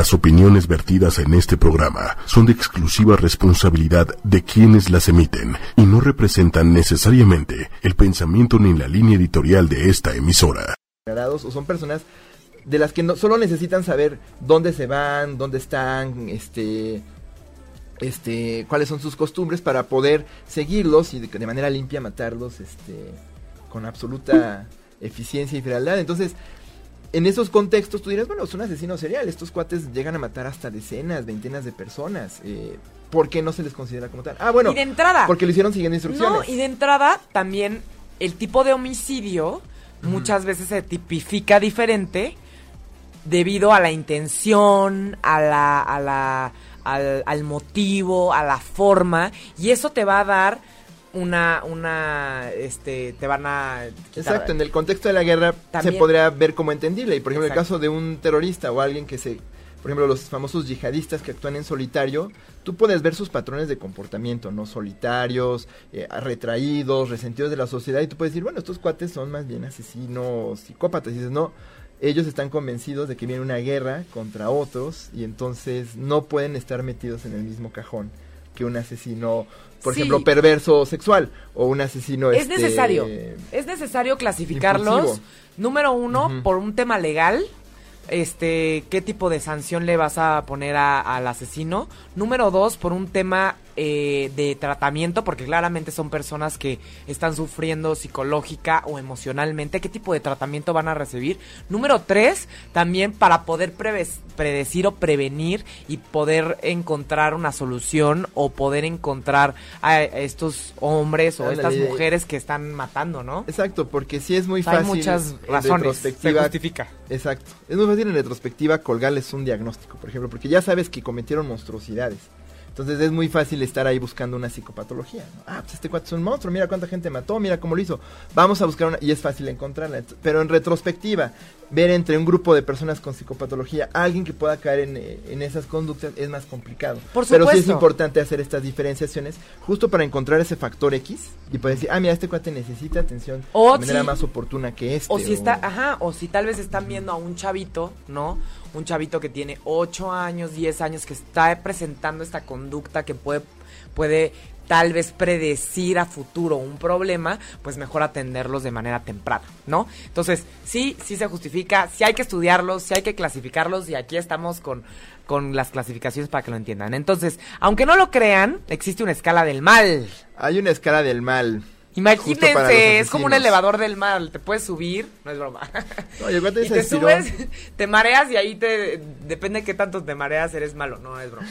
Las opiniones vertidas en este programa son de exclusiva responsabilidad de quienes las emiten y no representan necesariamente el pensamiento ni la línea editorial de esta emisora. o son personas de las que solo necesitan saber dónde se van, dónde están, este, este, cuáles son sus costumbres para poder seguirlos y de, de manera limpia matarlos, este, con absoluta eficiencia y frialdad. Entonces, en esos contextos tú dirás, bueno, es un asesino serial, estos cuates llegan a matar hasta decenas, veintenas de personas. Eh, ¿Por qué no se les considera como tal? Ah, bueno, y de entrada, porque lo hicieron siguiendo instrucciones. No, y de entrada también el tipo de homicidio muchas veces se tipifica diferente debido a la intención, a la, a la, al, al motivo, a la forma, y eso te va a dar una, una, este, te van a... Exacto, en el contexto de la guerra se podría ver como entendible. Y por ejemplo, el caso de un terrorista o alguien que se... Por ejemplo, los famosos yihadistas que actúan en solitario, tú puedes ver sus patrones de comportamiento, ¿no? Solitarios, eh, retraídos, resentidos de la sociedad, y tú puedes decir, bueno, estos cuates son más bien asesinos, psicópatas. Y dices, no, ellos están convencidos de que viene una guerra contra otros, y entonces no pueden estar metidos en el mismo cajón que un asesino por ejemplo, perverso sexual o un asesino. Es este, necesario, es necesario clasificarlos. Número uno, por un tema legal, este, qué tipo de sanción le vas a poner al asesino. Número dos, por un tema eh, de tratamiento, porque claramente son personas que están sufriendo psicológica o emocionalmente, qué tipo de tratamiento van a recibir. Número tres, también para poder predecir o prevenir y poder encontrar una solución o poder encontrar a estos hombres o estas mujeres que están matando, ¿no? Exacto, porque sí es muy fácil. Hay muchas razones. Se justifica. Exacto. Es muy fácil en retrospectiva colgarles un diagnóstico, por ejemplo, porque ya sabes que cometieron monstruosidades. Entonces es muy fácil estar ahí buscando una psicopatología. Ah, pues este cuate es un monstruo, mira cuánta gente mató, mira cómo lo hizo. Vamos a buscar una... Y es fácil encontrarla. Pero en retrospectiva, ver entre un grupo de personas con psicopatología alguien que pueda caer en, en esas conductas es más complicado. Por Pero sí es importante hacer estas diferenciaciones justo para encontrar ese factor X y poder decir, ah, mira, este cuate necesita atención de manera más oportuna que este. O si está, ajá, o si tal vez están viendo a un chavito, ¿no? Un chavito que tiene 8 años, 10 años, que está presentando esta conducta que puede, puede tal vez predecir a futuro un problema, pues mejor atenderlos de manera temprana, ¿no? Entonces, sí, sí se justifica, sí hay que estudiarlos, sí hay que clasificarlos y aquí estamos con, con las clasificaciones para que lo entiendan. Entonces, aunque no lo crean, existe una escala del mal. Hay una escala del mal. Imagínense, es como un elevador del mal, te puedes subir, no es broma. y te subes, te mareas y ahí te depende de qué tanto te mareas eres malo, no es broma.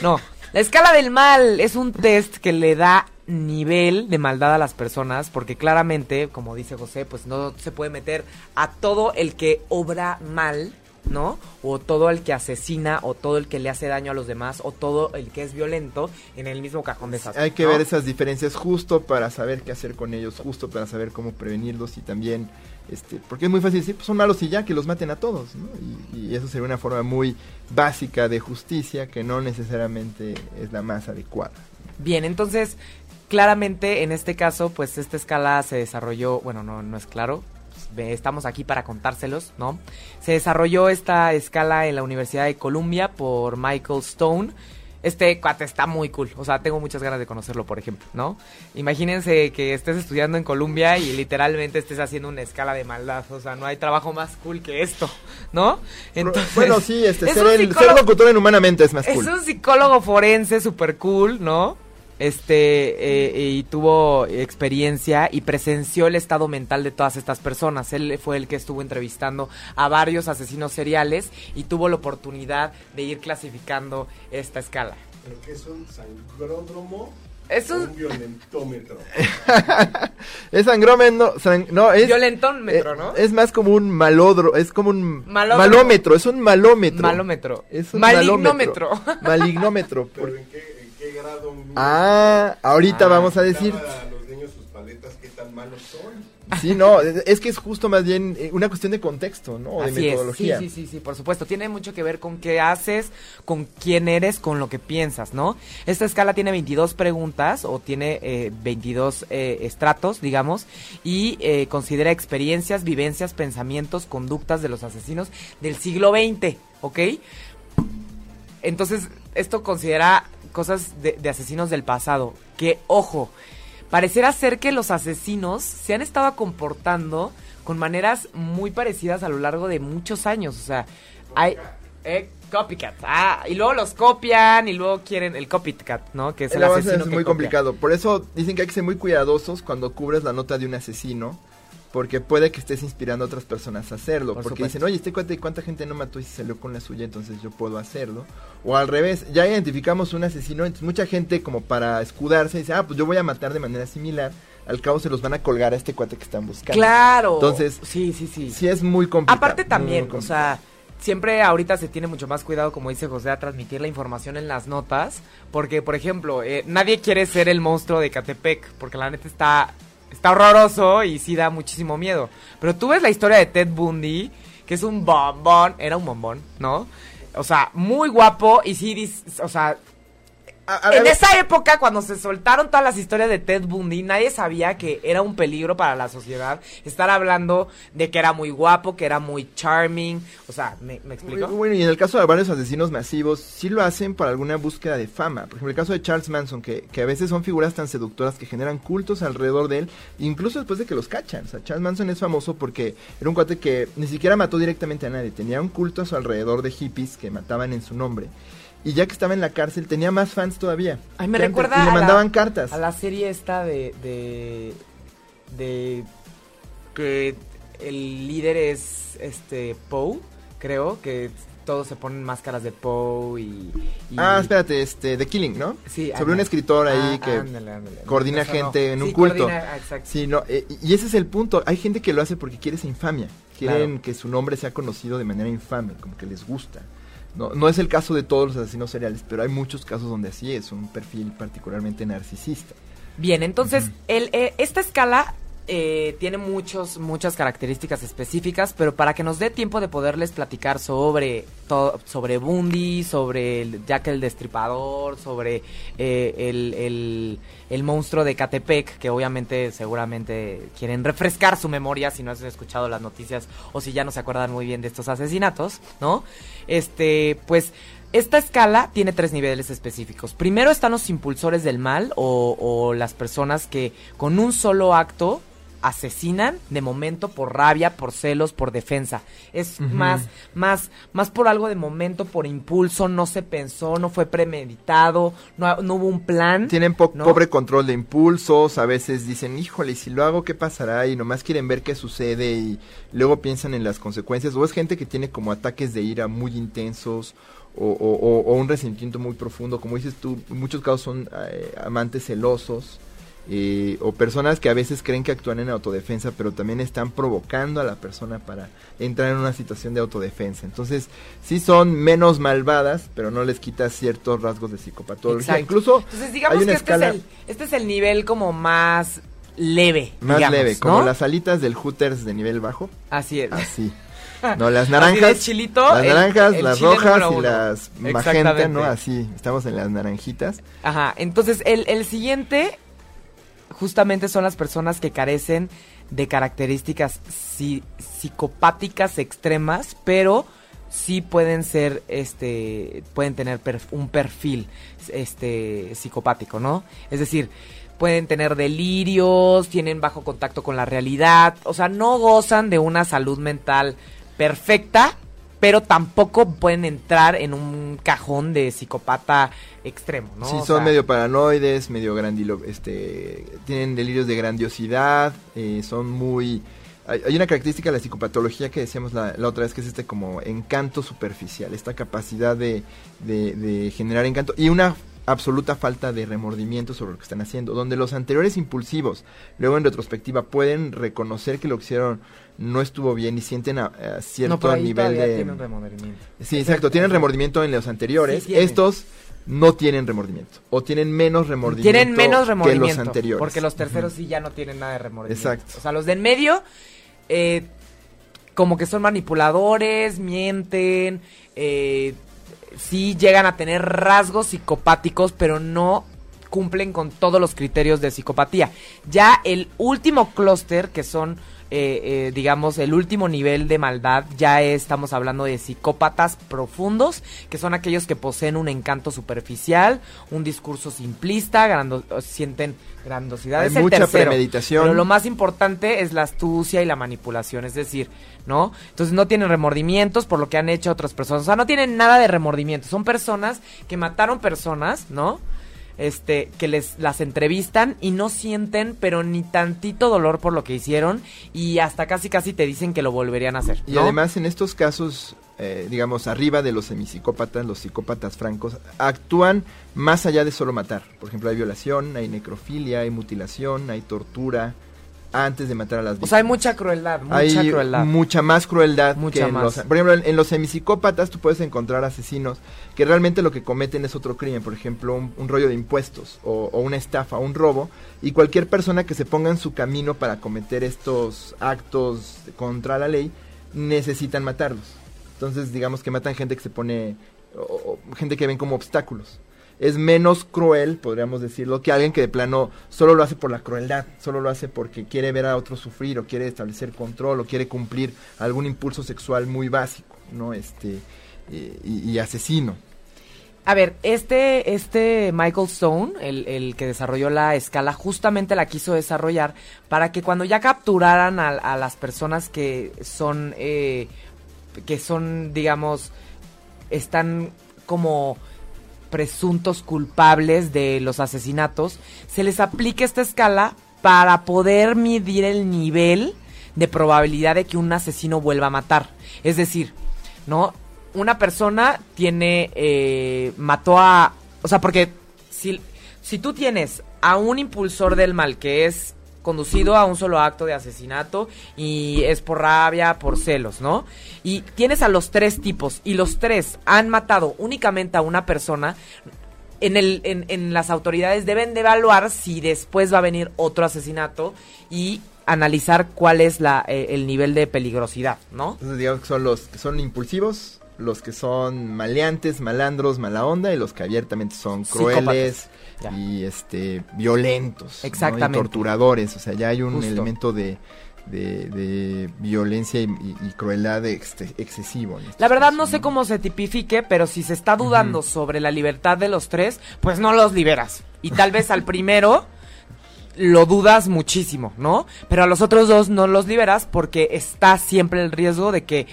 No, la escala del mal es un test que le da nivel de maldad a las personas porque claramente, como dice José, pues no se puede meter a todo el que obra mal ¿no? O todo el que asesina, o todo el que le hace daño a los demás, o todo el que es violento en el mismo cajón de esas. Hay que ver esas diferencias justo para saber qué hacer con ellos, justo para saber cómo prevenirlos y también, este, porque es muy fácil decir, pues son malos y ya, que los maten a todos, ¿no? Y, y eso sería una forma muy básica de justicia que no necesariamente es la más adecuada. Bien, entonces, claramente en este caso, pues esta escala se desarrolló, bueno, no, no es claro, estamos aquí para contárselos, ¿no? Se desarrolló esta escala en la Universidad de Columbia por Michael Stone. Este cuate está muy cool, o sea, tengo muchas ganas de conocerlo, por ejemplo, ¿no? Imagínense que estés estudiando en Columbia y literalmente estés haciendo una escala de maldad, o sea, no hay trabajo más cool que esto, ¿no? Entonces, bueno, sí, este, ser, el, ser locutor en humanamente es más cool. Es un psicólogo forense súper cool, ¿no? Este eh, y tuvo experiencia y presenció el estado mental de todas estas personas. Él fue el que estuvo entrevistando a varios asesinos seriales y tuvo la oportunidad de ir clasificando esta escala. ¿Pero qué es un sangródromo? Es un... violentómetro. es sangrómetro, no, es violentómetro, ¿no? Eh, es más como un malodro, es como un malómetro, es un malómetro. Malómetro. Es un malignómetro. Malignómetro. ¿Pero en qué, grado Ah, ahorita ah, vamos a decir. A los niños sus paletas qué tan malos son. Sí, no, es que es justo más bien eh, una cuestión de contexto, ¿no? de metodología. Sí, sí, sí, sí, por supuesto. Tiene mucho que ver con qué haces, con quién eres, con lo que piensas, ¿no? Esta escala tiene 22 preguntas o tiene eh, 22 eh, estratos, digamos, y eh, considera experiencias, vivencias, pensamientos, conductas de los asesinos del siglo XX, ¿ok? Entonces, esto considera cosas de, de asesinos del pasado. Que, ojo, pareciera ser que los asesinos se han estado comportando con maneras muy parecidas a lo largo de muchos años. O sea, hay... Eh, copycat. Ah, y luego los copian y luego quieren el copycat, ¿no? Que es el, asesino es muy complicado. Por eso dicen que hay que ser muy cuidadosos cuando cubres la nota de un asesino. Porque puede que estés inspirando a otras personas a hacerlo. porque dicen, oye, este cuate, ¿cuánta gente no mató y se salió con la suya? Entonces yo puedo hacerlo. O al revés, ya identificamos un asesino. Entonces mucha gente, como para escudarse, dice, ah, pues yo voy a matar de manera similar al cabo se los van a colgar a este cuate que están buscando. Claro. Entonces, sí, sí, sí. Sí es muy complicado. Aparte también, o sea, siempre ahorita se tiene mucho más cuidado, como dice José, a transmitir la información en las notas, porque, por ejemplo, eh, nadie quiere ser el monstruo de Catepec, porque la neta está, está horroroso y sí da muchísimo miedo. Pero tú ves la historia de Ted Bundy, que es un bombón, era un bombón, ¿no? O sea, muy guapo y sí, o sea, en esa época, cuando se soltaron todas las historias de Ted Bundy, nadie sabía que era un peligro para la sociedad estar hablando de que era muy guapo, que era muy charming. O sea, ¿me, me explico? Bueno, y en el caso de varios asesinos masivos, sí lo hacen para alguna búsqueda de fama. Por ejemplo, el caso de Charles Manson, que, que a veces son figuras tan seductoras que generan cultos alrededor de él, incluso después de que los cachan. O sea, Charles Manson es famoso porque era un cuate que ni siquiera mató directamente a nadie, tenía un culto a su alrededor de hippies que mataban en su nombre. Y ya que estaba en la cárcel, tenía más fans todavía. Ay, me recuerda. Y le mandaban cartas. A la serie esta de, de. que el líder es este Poe, creo, que todos se ponen máscaras de Poe y, Ah, espérate, este, The Killing, ¿no? Sí. Sobre un escritor ahí ah, que coordina gente en un culto. exacto. Sí, no, eh, y ese es el punto. Hay gente que lo hace porque quiere esa infamia. Quieren que su nombre sea conocido de manera infame, como que les gusta. No, no es el caso de todos los asesinos seriales, pero hay muchos casos donde así es, un perfil particularmente narcisista. Bien, entonces, el, eh, esta escala eh, tiene muchos, muchas características específicas, pero para que nos dé tiempo de poderles platicar sobre todo, sobre Bundy, sobre el Jack el Destripador, sobre eh, el, el, monstruo de Catepec, que obviamente seguramente quieren refrescar su memoria si no han escuchado las noticias o si ya no se acuerdan muy bien de estos asesinatos, ¿no? Este, pues esta escala tiene tres niveles específicos. Primero están los impulsores del mal o, o, las personas que con un solo acto asesinan de momento por rabia, por celos, por defensa. Es más, más, más por algo de momento, por impulso, no se pensó, no fue premeditado, no, hubo un plan. Tienen pobre control de impulsos, a veces dicen, híjole, si lo hago, ¿qué pasará? Y nomás quieren ver qué sucede y luego piensan en las consecuencias. O es gente que tiene como ataques de ira muy intensos. O, o, un resentimiento muy profundo, como dices tú, en muchos casos son eh, amantes celosos, eh, o personas que a veces creen que actúan en autodefensa, pero también están provocando a la persona para entrar en una situación de autodefensa. Entonces, sí son menos malvadas, pero no les quita ciertos rasgos de psicopatología. Incluso, Entonces, digamos que este, es el, este es el nivel como más leve. Más leve, como las alitas del Hooters de nivel bajo. Así es. Así. No, las naranjas. chilito, las naranjas, las rojas y las magenta, ¿no? Así, estamos en las naranjitas. Ajá, entonces el, el siguiente justamente son las personas que carecen de características psicopáticas extremas, pero sí pueden ser, este, pueden tener un perfil, este, psicopático, ¿no? Es decir, pueden tener delirios, tienen bajo contacto con la realidad, o sea, no gozan de una salud mental perfecta, pero tampoco pueden entrar en un cajón de psicopata extremo, ¿no? Sí, son medio paranoides, medio grandilo, este, tienen delirios de grandiosidad, eh, son muy... Hay, una característica de la psicopatología que decíamos la, otra vez, que es este como encanto superficial, esta capacidad de, de generar encanto y una absoluta falta de remordimiento sobre lo que están haciendo, donde los anteriores impulsivos, luego en retrospectiva, pueden reconocer que lo que hicieron no estuvo bien y sienten a, cierto nivel de... Tienen remordimiento. Sí, exacto, tienen remordimiento en los anteriores. Estos no tienen remordimiento o tienen menos remordimiento, tienen menos remordimiento que los anteriores. Porque los terceros sí ya no tienen nada de remordimiento. Exacto. O sea, los de en medio eh, como que son manipuladores, mienten, eh, sí llegan a tener rasgos psicopáticos, pero no cumplen con todos los criterios de psicopatía. Ya el último clúster, que son eh, eh, digamos, el último nivel de maldad. Ya estamos hablando de psicópatas profundos, que son aquellos que poseen un encanto superficial, un discurso simplista, sienten grandiosidad. Hay mucha premeditación. Pero lo más importante es la astucia y la manipulación, es decir, ¿no? Entonces no tienen remordimientos por lo que han hecho otras personas. O sea, no tienen nada de remordimientos. Son personas que mataron personas, ¿no? Este, que les las entrevistan y no sienten, pero ni tantito dolor por lo que hicieron y hasta casi casi te dicen que lo volverían a hacer. Y además en estos casos, eh, digamos, arriba de los semipsicópatas, los psicópatas francos, actúan más allá de solo matar. Por ejemplo, hay violación, hay necrofilia, hay mutilación, hay tortura, antes de matar a las víctimas. O sea, hay mucha crueldad, mucha crueldad. Mucha más crueldad. Mucha más. por ejemplo, en, los semipsicópatas tú puedes encontrar asesinos que realmente lo que cometen es otro crimen, por ejemplo, un, rollo de impuestos o, una estafa, un robo, y cualquier persona que se ponga en su camino para cometer estos actos contra la ley, necesitan matarlos. Entonces, digamos que matan gente que se pone, o gente que ven como obstáculos es menos cruel, podríamos decirlo, que alguien que de plano solo lo hace por la crueldad, solo lo hace porque quiere ver a otro sufrir o quiere establecer control o quiere cumplir algún impulso sexual muy básico, ¿no? Este, y, asesino. A ver, este, este Michael Stone, el, que desarrolló la escala, justamente la quiso desarrollar para que cuando ya capturaran a, las personas que son, eh, que son, digamos, están como presuntos culpables de los asesinatos, se les aplica esta escala para poder medir el nivel de probabilidad de que un asesino vuelva a matar. Es decir, ¿no? Una persona tiene, eh, mató a, o sea, porque si, si tú tienes a un impulsor del mal que es conducido a un solo acto de asesinato y es por rabia, por celos, ¿no? Y tienes a los tres tipos y los tres han matado únicamente a una persona. En, el, en, las autoridades deben de evaluar si después va a venir otro asesinato y analizar cuál es la, eh, el nivel de peligrosidad, ¿no? Entonces digamos que son los que son impulsivos, los que son maleantes, malandros, mala onda y los que abiertamente son crueles y este violentos, exactamente, y torturadores, o sea, ya hay un elemento de, de, violencia y, crueldad excesivo. Este la verdad no sé cómo se tipifique, pero si se está dudando sobre la libertad de los tres, pues no los liberas. Y tal vez al primero lo dudas muchísimo, ¿no? Pero a los otros dos no los liberas porque está siempre el riesgo de que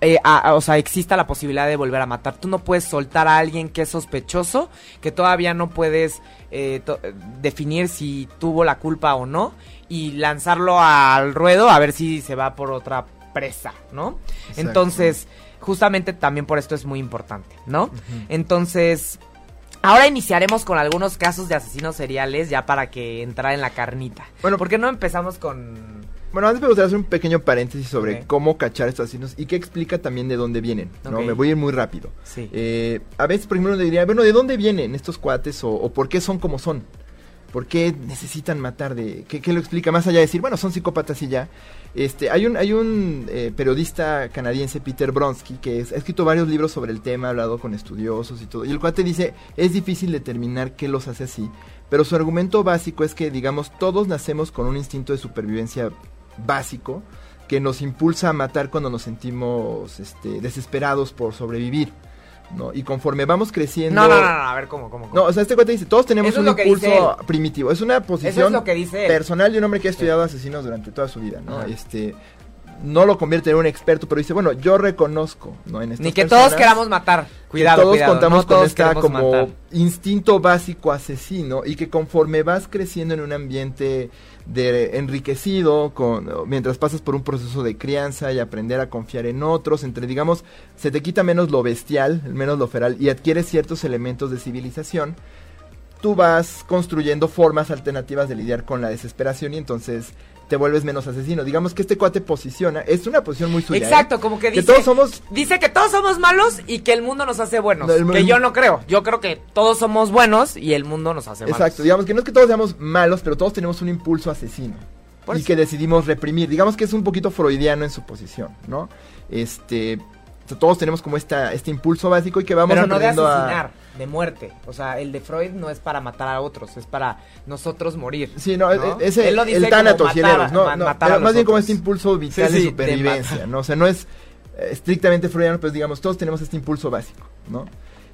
eh, o sea, exista la posibilidad de volver a matar. Tú no puedes soltar a alguien que es sospechoso, que todavía no puedes eh, definir si tuvo la culpa o no, y lanzarlo al ruedo a ver si se va por otra presa, ¿no? Entonces, justamente también por esto es muy importante, ¿no? Entonces, Ahora iniciaremos con algunos casos de asesinos seriales ya para que entrara en la carnita. Bueno, ¿por qué no empezamos con bueno, antes me gustaría hacer un pequeño paréntesis sobre cómo cachar estos asesinos y qué explica también de dónde vienen, ¿no? Me voy a ir muy rápido. Sí. Eh, a veces, por ejemplo, uno diría, bueno, ¿de dónde vienen estos cuates o, por qué son como son? ¿Por qué necesitan matar? De, ¿qué, lo explica? Más allá de decir, bueno, son psicópatas y ya. Este, hay un, hay un eh, periodista canadiense, Peter Bronsky, que ha escrito varios libros sobre el tema, ha hablado con estudiosos y todo. Y el cuate dice, es difícil determinar qué los hace así. Pero su argumento básico es que, digamos, todos nacemos con un instinto de supervivencia básico que nos impulsa a matar cuando nos sentimos este, desesperados por sobrevivir. ¿no? Y conforme vamos creciendo... No, no, no, a ver, ¿cómo, cómo, No, o sea, este cuate dice, todos tenemos un impulso primitivo. Es una posición personal de un hombre que ha estudiado asesinos durante toda su vida, ¿no? Este no lo convierte en un experto, pero dice, bueno, yo reconozco, ¿no? En Ni que todos queramos matar. Cuidado, todos contamos con esta como instinto básico asesino y que conforme vas creciendo en un ambiente de enriquecido con mientras pasas por un proceso de crianza y aprender a confiar en otros, entre digamos, se te quita menos lo bestial, menos lo feral y adquieres ciertos elementos de civilización, tú vas construyendo formas alternativas de lidiar con la desesperación y entonces te vuelves menos asesino. Digamos que este cuate posiciona, es una posición muy suya. ¿eh? Exacto, como que dice que todos somos dice que todos somos malos y que el mundo nos hace buenos. que yo no creo. Yo creo que todos somos buenos y el mundo nos hace malos. Exacto, digamos que no es que todos seamos malos, pero todos tenemos un impulso asesino. y que decidimos reprimir. Digamos que es un poquito freudiano en su posición, ¿no? Este, todos tenemos como esta, este impulso básico y que vamos pero no de asesinar. De muerte. O sea, el de Freud no es para matar a otros, es para nosotros morir. Sí, no, ese Él lo dice el tánatos no, no pero más bien como este impulso vital de supervivencia, ¿no? O sea, no es eh, estrictamente freudiano, pues digamos, todos tenemos este impulso básico, ¿no?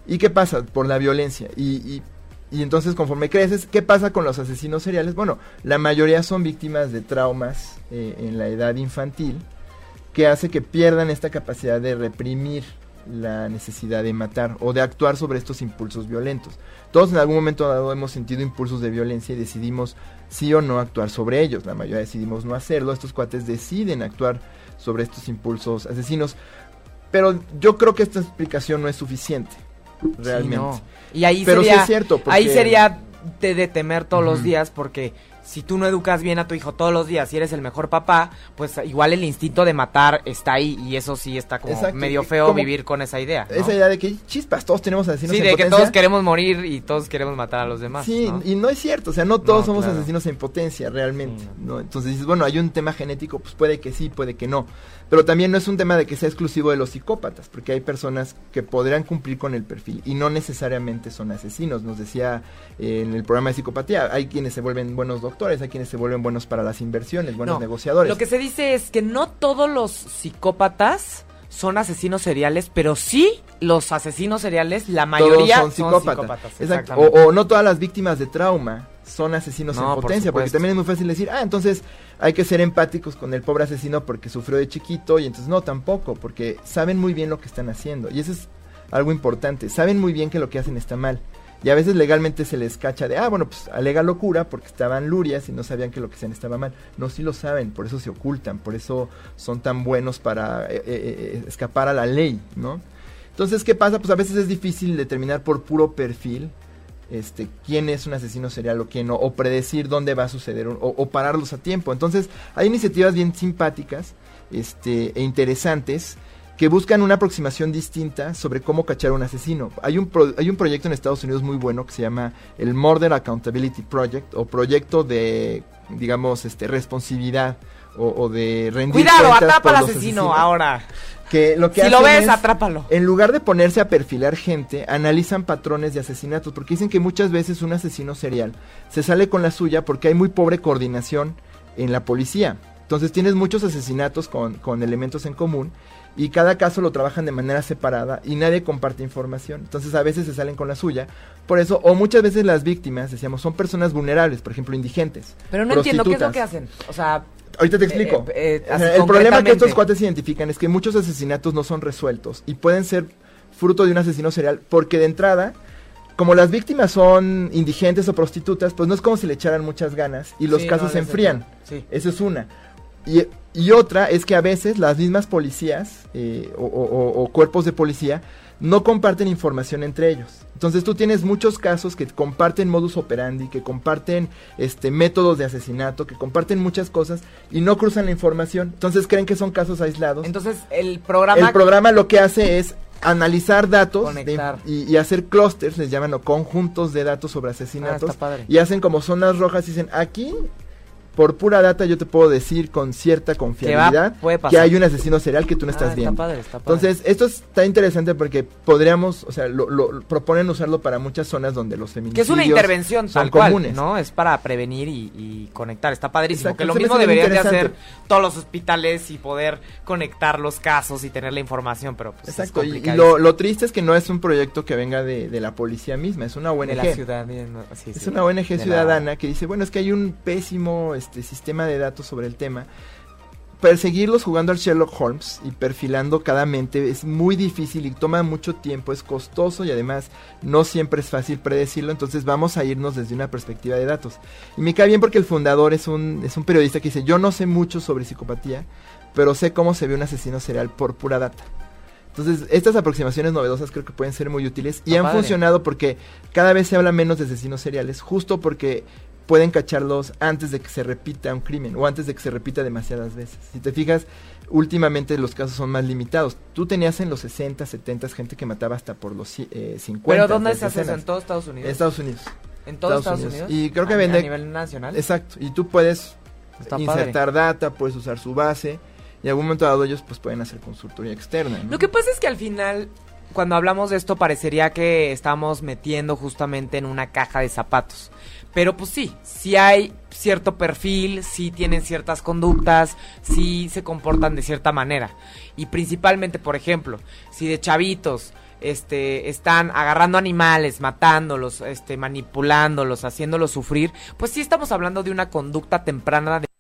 ¿Y qué pasa? Por la violencia. Y, y, entonces, conforme creces, ¿qué pasa con los asesinos seriales? Bueno, la mayoría son víctimas de traumas eh, en la edad infantil que hace que pierdan esta capacidad de reprimir la necesidad de matar o de actuar sobre estos impulsos violentos. Todos en algún momento dado hemos sentido impulsos de violencia y decidimos sí o no actuar sobre ellos. La mayoría decidimos no hacerlo. Estos cuates deciden actuar sobre estos impulsos asesinos. Pero yo creo que esta explicación no es suficiente. Realmente. Y ahí Pero sería, es cierto. Ahí sería de, temer todos los días porque si tú no educas bien a tu hijo todos los días y eres el mejor papá, pues igual el instinto de matar está ahí y eso sí está como medio feo vivir con esa idea. Esa idea de que chispas, todos tenemos asesinos sí, de que todos queremos morir y todos queremos matar a los demás. Sí, y no es cierto, o sea, no todos somos asesinos en potencia realmente, ¿no? Entonces dices, bueno, hay un tema genético, pues puede que sí, puede que no. Pero también no es un tema de que sea exclusivo de los psicópatas, porque hay personas que podrían cumplir con el perfil y no necesariamente son asesinos. Nos decía eh, en el programa de psicopatía, hay quienes se vuelven buenos doctores, hay quienes se vuelven buenos para las inversiones, buenos negociadores. Lo que se dice es que no todos los psicópatas son asesinos seriales, pero sí los asesinos seriales, la mayoría son psicópatas. o, no todas las víctimas de trauma son asesinos en potencia, porque también es muy fácil decir, ah, entonces hay que ser empáticos con el pobre asesino porque sufrió de chiquito y entonces no, tampoco, porque saben muy bien lo que están haciendo y eso es algo importante, saben muy bien que lo que hacen está mal. Y a veces legalmente se les cacha de, ah, bueno, pues alega locura porque estaban lurias y no sabían que lo que hacían estaba mal. No, sí lo saben, por eso se ocultan, por eso son tan buenos para eh, eh, eh, escapar a la ley, ¿no? Entonces, ¿qué pasa? Pues a veces es difícil determinar por puro perfil este, quién es un asesino serial o quién no, o predecir dónde va a suceder o, pararlos a tiempo. Entonces, hay iniciativas bien simpáticas este, e interesantes que buscan una aproximación distinta sobre cómo cachar a un asesino. Hay un, hay un proyecto en Estados Unidos muy bueno que se llama el Murder Accountability Project o proyecto de, digamos, este, responsabilidad o, de rendir Cuidado, atrapa al asesino ahora lo que si lo ves, atrápalo. En lugar de ponerse a perfilar gente, analizan patrones de asesinatos, porque dicen que muchas veces un asesino serial se sale con la suya porque hay muy pobre coordinación en la policía. Entonces tienes muchos asesinatos con, con elementos en común y cada caso lo trabajan de manera separada y nadie comparte información. Entonces a veces se salen con la suya. Por eso, o muchas veces las víctimas, decíamos, son personas vulnerables, por ejemplo, indigentes. Pero no entiendo qué es lo que hacen. O sea, Ahorita te explico. Eh, eh, el problema que estos cuates identifican es que muchos asesinatos no son resueltos y pueden ser fruto de un asesino serial porque de entrada, como las víctimas son indigentes o prostitutas, pues no es como si le echaran muchas ganas y los casos se enfrían. Sí. Eso es una. Y, otra es que a veces las mismas policías eh, o cuerpos de policía no comparten información entre ellos. Entonces tú tienes muchos casos que comparten modus operandi, que comparten este métodos de asesinato, que comparten muchas cosas y no cruzan la información. Entonces creen que son casos aislados. Entonces el programa el programa lo que hace es analizar datos y, hacer clusters, les llaman o conjuntos de datos sobre asesinatos ah, y hacen como zonas rojas y dicen aquí por pura data yo te puedo decir con cierta confiabilidad que hay un asesino serial que tú no estás ah, viendo. Entonces, esto está interesante porque podríamos, o sea, lo, proponen usarlo para muchas zonas donde los feminicidios Que es una intervención tal cual, ¿no? Es para prevenir y, conectar, está padrísimo. que lo mismo deberían de hacer todos los hospitales y poder conectar los casos y tener la información, pero pues Exacto, y, lo, triste es que no es un proyecto que venga de, la policía misma, es una ONG. De la ciudad, es una ONG ciudadana que dice, bueno, es que hay un pésimo este sistema de datos sobre el tema, perseguirlos jugando al Sherlock Holmes y perfilando cada mente es muy difícil y toma mucho tiempo, es costoso y además no siempre es fácil predecirlo, entonces vamos a irnos desde una perspectiva de datos. Y me cae bien porque el fundador es un, es un periodista que dice, yo no sé mucho sobre psicopatía, pero sé cómo se ve un asesino serial por pura data. Entonces, estas aproximaciones novedosas creo que pueden ser muy útiles y han funcionado porque cada vez se habla menos de asesinos seriales, justo porque pueden cacharlos antes de que se repita un crimen o antes de que se repita demasiadas veces. Si te fijas, últimamente los casos son más limitados. Tú tenías en los 60, 70 gente que mataba hasta por los eh, 50. ¿Pero dónde se hace eso? ¿En todos Estados Unidos? En Estados Unidos. ¿En todos Estados, Unidos? Y creo que vende... A nivel nacional. Exacto. Y tú puedes insertar data, puedes usar su base y en algún momento dado ellos pues pueden hacer consultoría externa. Lo que pasa es que al final cuando hablamos de esto parecería que estamos metiendo justamente en una caja de zapatos. Pero pues sí, sí hay cierto perfil, sí tienen ciertas conductas, sí se comportan de cierta manera. Y principalmente, por ejemplo, si de chavitos este, están agarrando animales, matándolos, este, manipulándolos, haciéndolos sufrir, pues sí estamos hablando de una conducta temprana de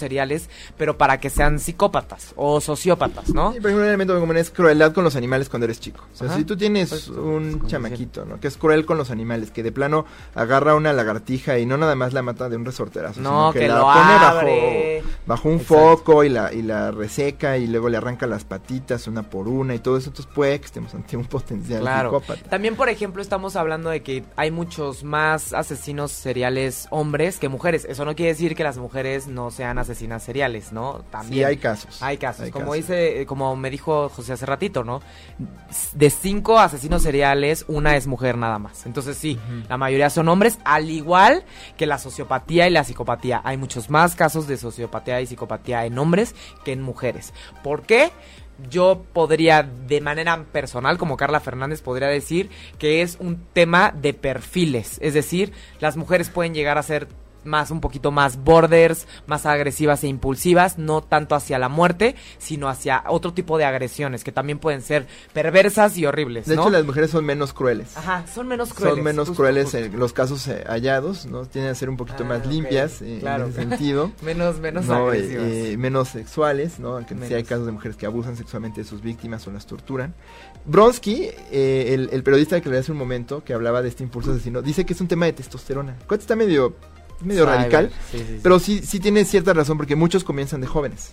seriales, pero para que sean psicópatas o sociópatas, ¿no? Sí, por ejemplo, un elemento común es crueldad con los animales cuando eres chico. O sea, si tú tienes pues, un chamaquito, ¿no? Que es cruel con los animales, que de plano agarra una lagartija y no nada más la mata de un resorterazo, no, sino que, la pone bajo, bajo un foco y la, y la reseca y luego le arranca las patitas una por una y todo eso, entonces puede que estemos ante un potencial psicópata. También, por ejemplo, estamos hablando de que hay muchos más asesinos seriales hombres que mujeres. Eso no quiere decir que las mujeres no sean asesinos asesinas seriales, ¿no? También. Sí, hay casos. Hay casos. como dice, como me dijo José hace ratito, ¿no? De cinco asesinos seriales, una es mujer nada más. Entonces sí, la mayoría son hombres, al igual que la sociopatía y la psicopatía. Hay muchos más casos de sociopatía y psicopatía en hombres que en mujeres. ¿Por qué? yo podría, de manera personal, como Carla Fernández, podría decir que es un tema de perfiles. Es decir, las mujeres pueden llegar a ser más un poquito más borders, más agresivas e impulsivas, no tanto hacia la muerte, sino hacia otro tipo de agresiones que también pueden ser perversas y horribles. De hecho, las mujeres son menos crueles. Ajá, son menos crueles. Son menos crueles en los casos eh, hallados, ¿no? Tienen que ser un poquito ah, más limpias eh, en ese sentido. menos menos agresivas. Eh, menos sexuales, ¿no? Aunque sí hay casos de mujeres que abusan sexualmente de sus víctimas o las torturan. Bronsky, el, el, periodista que le hace un momento, que hablaba de este impulso asesino, dice que es un tema de testosterona. ¿Cuánto está medio medio radical, pero sí, sí tiene cierta razón porque muchos comienzan de jóvenes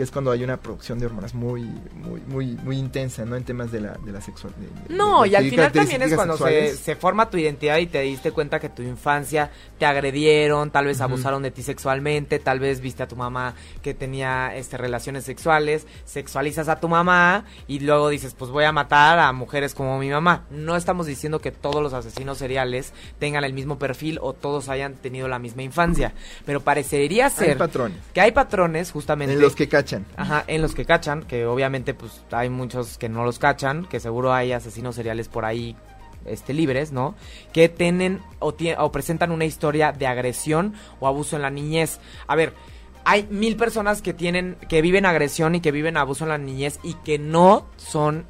que es cuando hay una producción de hormonas muy, muy, muy, muy intensa, ¿no? En temas de la, de la sexualidad. No, y al final también es cuando se, se, forma tu identidad y te diste cuenta que tu infancia te agredieron, tal vez abusaron de ti sexualmente, tal vez viste a tu mamá que tenía este, relaciones sexuales, sexualizas a tu mamá y luego dices, pues voy a matar a mujeres como mi mamá. No estamos diciendo que todos los asesinos seriales tengan el mismo perfil o todos hayan tenido la misma infancia, pero parecería ser patrones. que hay patrones justamente en los que Ajá, en los que cachan, que obviamente pues hay muchos que no los cachan, que seguro hay asesinos seriales por ahí este, libres, ¿no? Que tienen o, o presentan una historia de agresión o abuso en la niñez. A ver, hay mil personas que tienen, que viven agresión y que viven abuso en la niñez y que no son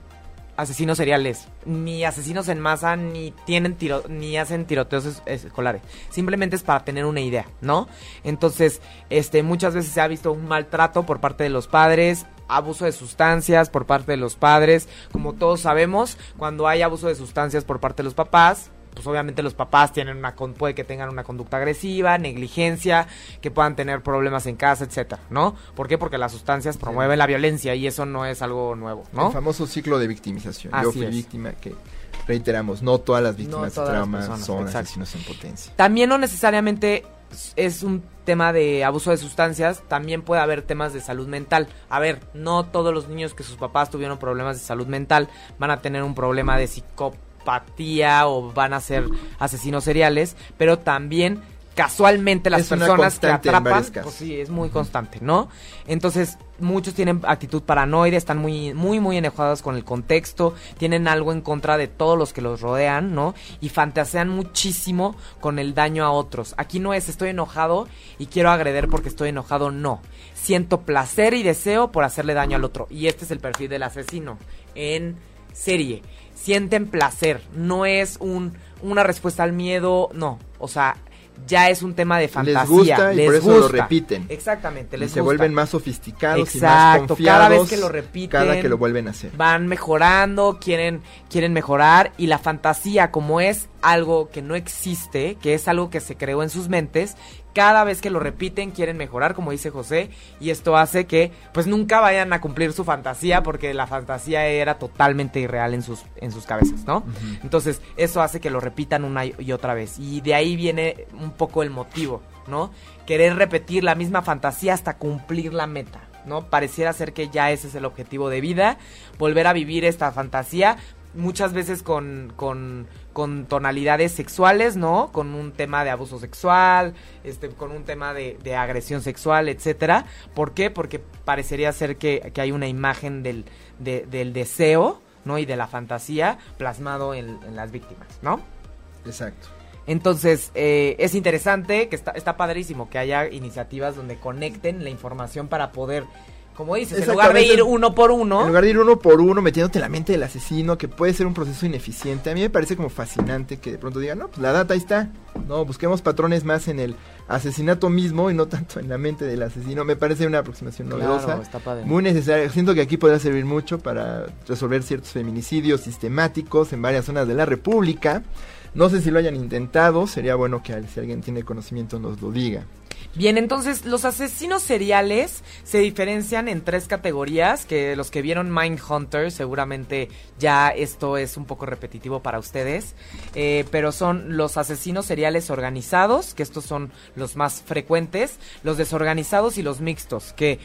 asesinos seriales, ni asesinos en masa, ni tienen tiro, ni hacen tiroteos escolares. Simplemente es para tener una idea, ¿no? Entonces, este, muchas veces se ha visto un maltrato por parte de los padres, abuso de sustancias por parte de los padres. Como todos sabemos, cuando hay abuso de sustancias por parte de los papás, pues obviamente los papás tienen una puede que tengan una conducta agresiva, negligencia, que puedan tener problemas en casa, etcétera, ¿no? ¿Por qué? Porque las sustancias promueven la violencia y eso no es algo nuevo, ¿no? El famoso ciclo de victimización. Yo fui víctima que reiteramos, no todas las víctimas de trauma son asesinos en potencia. También no necesariamente es un tema de abuso de sustancias, también puede haber temas de salud mental. A ver, no todos los niños que sus papás tuvieron problemas de salud mental van a tener un problema de psicópata o van a ser asesinos seriales, pero también casualmente las personas que atrapan, pues sí, es muy constante, ¿no? Entonces, muchos tienen actitud paranoide, están muy, muy, muy enojados con el contexto, tienen algo en contra de todos los que los rodean, ¿no? Y fantasean muchísimo con el daño a otros. Aquí no es estoy enojado y quiero agreder porque estoy enojado, no. Siento placer y deseo por hacerle daño al otro. Y este es el perfil del asesino en serie sienten placer, no es un, una respuesta al miedo, no, o sea, ya es un tema de fantasía. Les gusta y por eso lo repiten. Exactamente, les y se vuelven más sofisticados y más confiados. Cada vez que lo repiten, cada que lo vuelven a hacer. Van mejorando, quieren quieren mejorar y la fantasía como es algo que no existe, que es algo que se creó en sus mentes, cada vez que lo repiten quieren mejorar, como dice José, y esto hace que pues nunca vayan a cumplir su fantasía porque la fantasía era totalmente irreal en sus en sus cabezas, ¿no? Entonces, eso hace que lo repitan una y otra vez y de ahí viene un poco el motivo, ¿no? Querer repetir la misma fantasía hasta cumplir la meta. ¿no? Pareciera ser que ya ese es el objetivo de vida, volver a vivir esta fantasía, muchas veces con, con, con, tonalidades sexuales, ¿no? Con un tema de abuso sexual, este, con un tema de, de agresión sexual, etcétera. ¿Por qué? Porque parecería ser que, que hay una imagen del, del deseo, ¿no? Y de la fantasía plasmado en, en las víctimas, ¿no? Exacto. Entonces, eh, es interesante, que está, está padrísimo que haya iniciativas donde conecten la información para poder como dices, en lugar de ir uno por uno. En lugar de ir uno por uno metiéndote en la mente del asesino, que puede ser un proceso ineficiente. A mí me parece como fascinante que de pronto digan, no, pues la data ahí está. No, busquemos patrones más en el asesinato mismo y no tanto en la mente del asesino. Me parece una aproximación novedosa. Muy necesaria. Siento que aquí podría servir mucho para resolver ciertos feminicidios sistemáticos en varias zonas de la República. No sé si lo hayan intentado, sería bueno que si alguien tiene conocimiento nos lo diga. Bien, entonces los asesinos seriales se diferencian en tres categorías, que los que vieron Mindhunter seguramente ya esto es un poco repetitivo para ustedes, eh, pero son los asesinos seriales organizados, que estos son los más frecuentes, los desorganizados y los mixtos, que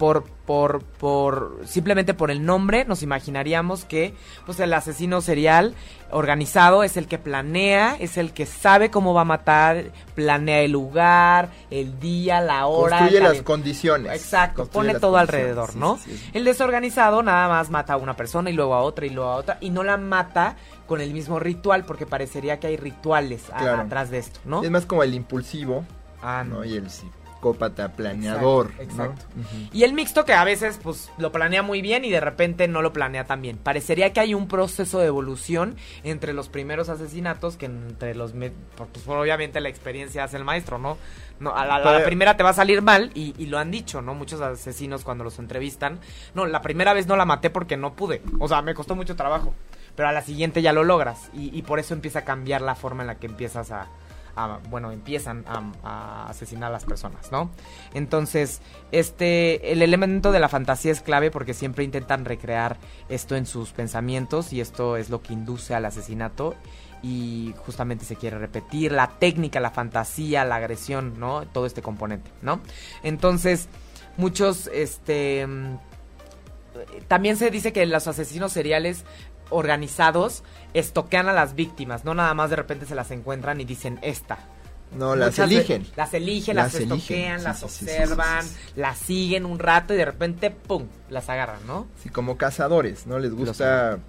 por, por, por, simplemente por el nombre nos imaginaríamos que pues el asesino serial organizado es el que planea, es el que sabe cómo va a matar, planea el lugar, el día, la hora. Construye las condiciones. Exacto, pone todo alrededor, ¿no? El desorganizado nada más mata a una persona y luego a otra y luego a otra y no la mata con el mismo ritual porque parecería que hay rituales atrás de esto, ¿no? Es más como el impulsivo. Ah, ¿no? Y el sí psicópata planeador. Exacto. Y el mixto que a veces pues lo planea muy bien y de repente no lo planea tan bien. Parecería que hay un proceso de evolución entre los primeros asesinatos que entre los... Pues obviamente la experiencia hace el maestro, ¿no? No, a la, primera te va a salir mal y, lo han dicho, ¿no? Muchos asesinos cuando los entrevistan. No, la primera vez no la maté porque no pude. O sea, me costó mucho trabajo. Pero a la siguiente ya lo logras y, y por eso empieza a cambiar la forma en la que empiezas a, bueno, empiezan a, asesinar a las personas, ¿no? Entonces, este, el elemento de la fantasía es clave porque siempre intentan recrear esto en sus pensamientos y esto es lo que induce al asesinato y justamente se quiere repetir la técnica, la fantasía, la agresión, ¿no? Todo este componente, ¿no? Entonces, muchos, este... También se dice que los asesinos seriales organizados estoquean a las víctimas, no nada más de repente se las encuentran y dicen esta. No, las eligen. las eligen, las, estoquean, las observan, las siguen un rato y de repente, ¡pum!, las agarran, ¿no? Sí, como cazadores, ¿no? Les gusta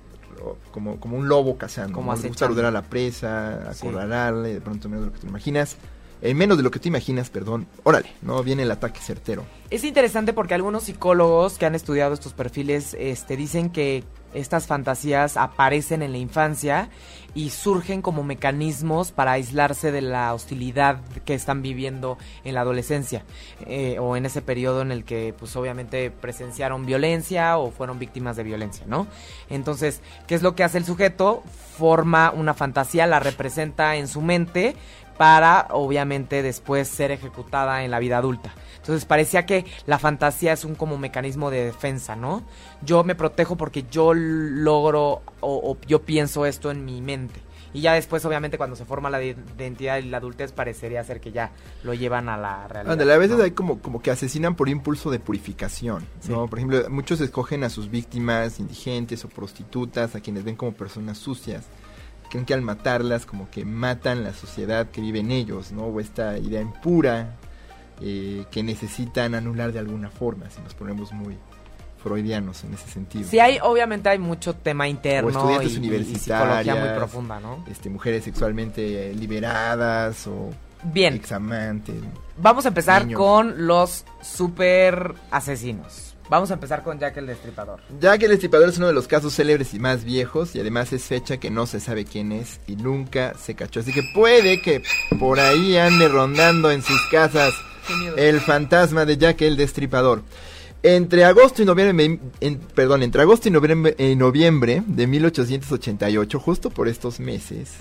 como, como un lobo cazando. Como Les gusta a la presa, acorralarle, de pronto menos de lo que te imaginas. En menos de lo que te imaginas, perdón. Órale, ¿no? Viene el ataque certero. Es interesante porque algunos psicólogos que han estudiado estos perfiles este, dicen que estas fantasías aparecen en la infancia y surgen como mecanismos para aislarse de la hostilidad que están viviendo en la adolescencia eh, o en ese periodo en el que pues obviamente presenciaron violencia o fueron víctimas de violencia, ¿no? Entonces, ¿qué es lo que hace el sujeto? Forma una fantasía, la representa en su mente para obviamente después ser ejecutada en la vida adulta. Entonces parecía que la fantasía es un como mecanismo de defensa, ¿no? Yo me protejo porque yo logro o, yo pienso esto en mi mente. Y ya después, obviamente, cuando se forma la identidad y la adultez, parecería ser que ya lo llevan a la realidad. a veces hay como, como que asesinan por impulso de purificación, ¿no? Por ejemplo, muchos escogen a sus víctimas indigentes o prostitutas, a quienes ven como personas sucias. Creen que al matarlas, como que matan la sociedad que viven ellos, ¿no? O esta idea impura eh, que necesitan anular de alguna forma, si nos ponemos muy freudianos en ese sentido. Sí, hay, obviamente hay mucho tema interno o estudiantes universitarios, muy profunda, ¿no? Este, mujeres sexualmente liberadas o Bien. examantes. Vamos a empezar con los super asesinos. Vamos a empezar con Jack el Destripador. Jack el Destripador es uno de los casos célebres y más viejos y además es fecha que no se sabe quién es y nunca se cachó. Así que puede que por ahí ande rondando en sus casas el fantasma de Jack el Destripador. Entre agosto y noviembre, perdón, entre agosto y noviembre, noviembre de 1888, justo por estos meses,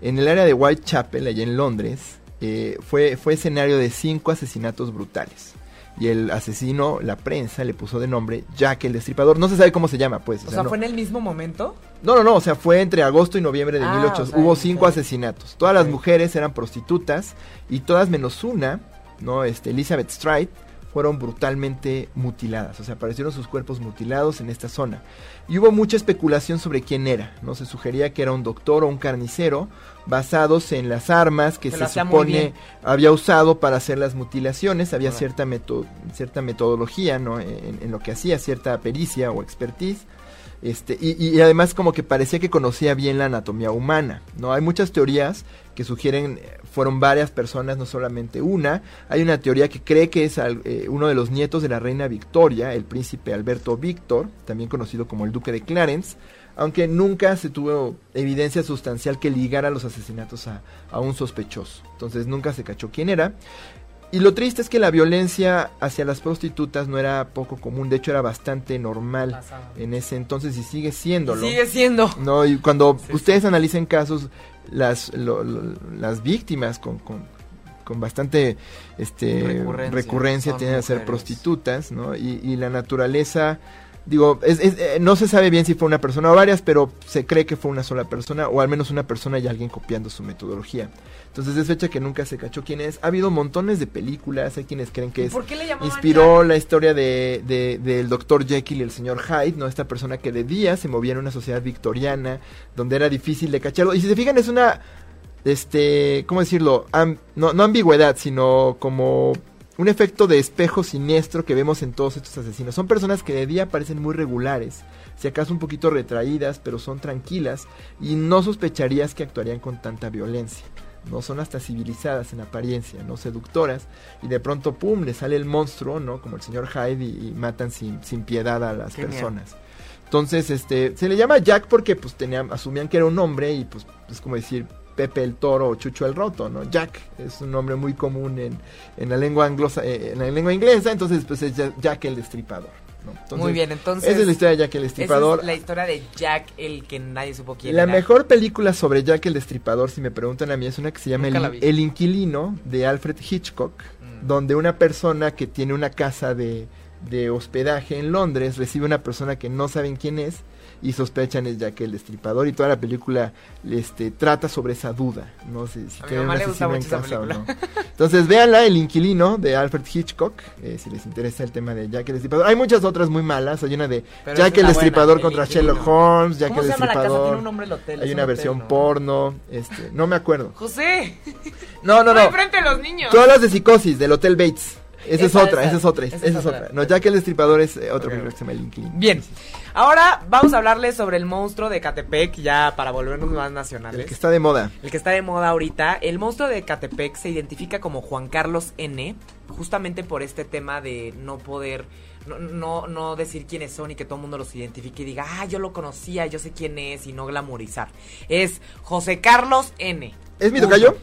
en el área de Whitechapel, allá en Londres, eh, fue, fue escenario de cinco asesinatos brutales. Y el asesino, la prensa, le puso de nombre Jack el Destripador. No se sabe cómo se llama, pues. O, sea, ¿fue en el mismo momento? No, no, no. O sea, fue entre agosto y noviembre de 1800. Ah, Hubo cinco asesinatos. Todas las mujeres eran prostitutas y todas menos una ¿no? Este, Elizabeth Stride, fueron brutalmente mutiladas, o sea, aparecieron sus cuerpos mutilados en esta zona. Y hubo mucha especulación sobre quién era, ¿no? Se sugería que era un doctor o un carnicero, basados en las armas que se, supone había usado para hacer las mutilaciones, había cierta, cierta metodología, ¿no? En, en, lo que hacía, cierta pericia o expertise. Este, y, además como que parecía que conocía bien la anatomía humana, ¿no? Hay muchas teorías que sugieren, eh, fueron varias personas, no solamente una. Hay una teoría que cree que es eh, uno de los nietos de la reina Victoria, el príncipe Alberto Víctor, también conocido como el duque de Clarence, aunque nunca se tuvo evidencia sustancial que ligara los asesinatos a, a un sospechoso. Entonces nunca se cachó quién era. Y lo triste es que la violencia hacia las prostitutas no era poco común, de hecho era bastante normal en ese entonces y sigue siéndolo. Sigue siendo. No, y cuando ustedes analicen casos, las, las víctimas con, con, bastante este, recurrencia, tienen a ser prostitutas, ¿no? Y, y la naturaleza digo, es, eh, no se sabe bien si fue una persona o varias, pero se cree que fue una sola persona, o al menos una persona y alguien copiando su metodología. Entonces es fecha que nunca se cachó quién es. Ha habido montones de películas, hay quienes creen que es, inspiró la historia de, de, del doctor Jekyll y el señor Hyde, ¿no? Esta persona que de día se movía en una sociedad victoriana, donde era difícil de cacharlo. Y si se fijan, es una, este, ¿cómo decirlo? no, no ambigüedad, sino como un efecto de espejo siniestro que vemos en todos estos asesinos. Son personas que de día parecen muy regulares, si acaso un poquito retraídas, pero son tranquilas y no sospecharías que actuarían con tanta violencia. No son hasta civilizadas en apariencia, no seductoras, y de pronto, ¡pum!, le sale el monstruo, ¿no? Como el señor Hyde y, matan sin, sin, piedad a las personas. Entonces, este, se le llama Jack porque pues tenían, asumían que era un hombre y pues es como decir, Pepe el Toro o Chucho el Roto, ¿no? Jack es un nombre muy común en, en la lengua anglosa, eh, en la lengua inglesa, entonces pues es Jack el Destripador. Muy bien, entonces. Esa es la historia de Jack el Destripador. es la historia de Jack el que nadie supo quién La mejor película sobre Jack el Destripador, si me preguntan a mí, es una que se llama el, Inquilino de Alfred Hitchcock, mm. donde una persona que tiene una casa de, de hospedaje en Londres recibe una persona que no saben quién es y sospechan es Jack el Destripador y toda la película este trata sobre esa duda, no sé si tienen un asesino en casa o no. Entonces véanla, El Inquilino de Alfred Hitchcock, eh, si les interesa el tema de Jack el Destripador. Hay muchas otras muy malas, hay una de Jack el Destripador contra Sherlock Holmes, Jack el Destripador. hay una versión porno, este, no me acuerdo. José. No, no, no. frente a los niños. Todas las de psicosis del Hotel Bates. Esa, es otra, esa, es otra, esa, es otra. No, Jack el Destripador es eh, otra película que se llama. Bien. Ahora vamos a hablarles sobre el monstruo de Catepec, ya para volvernos más nacionales. El que está de moda. El que está de moda ahorita. El monstruo de Catepec se identifica como Juan Carlos N, justamente por este tema de no poder, no, no, decir quiénes son y que todo el mundo los identifique y diga, ah, yo lo conocía, yo sé quién es y no glamorizar. Es José Carlos N. ¿Es mi tocayo?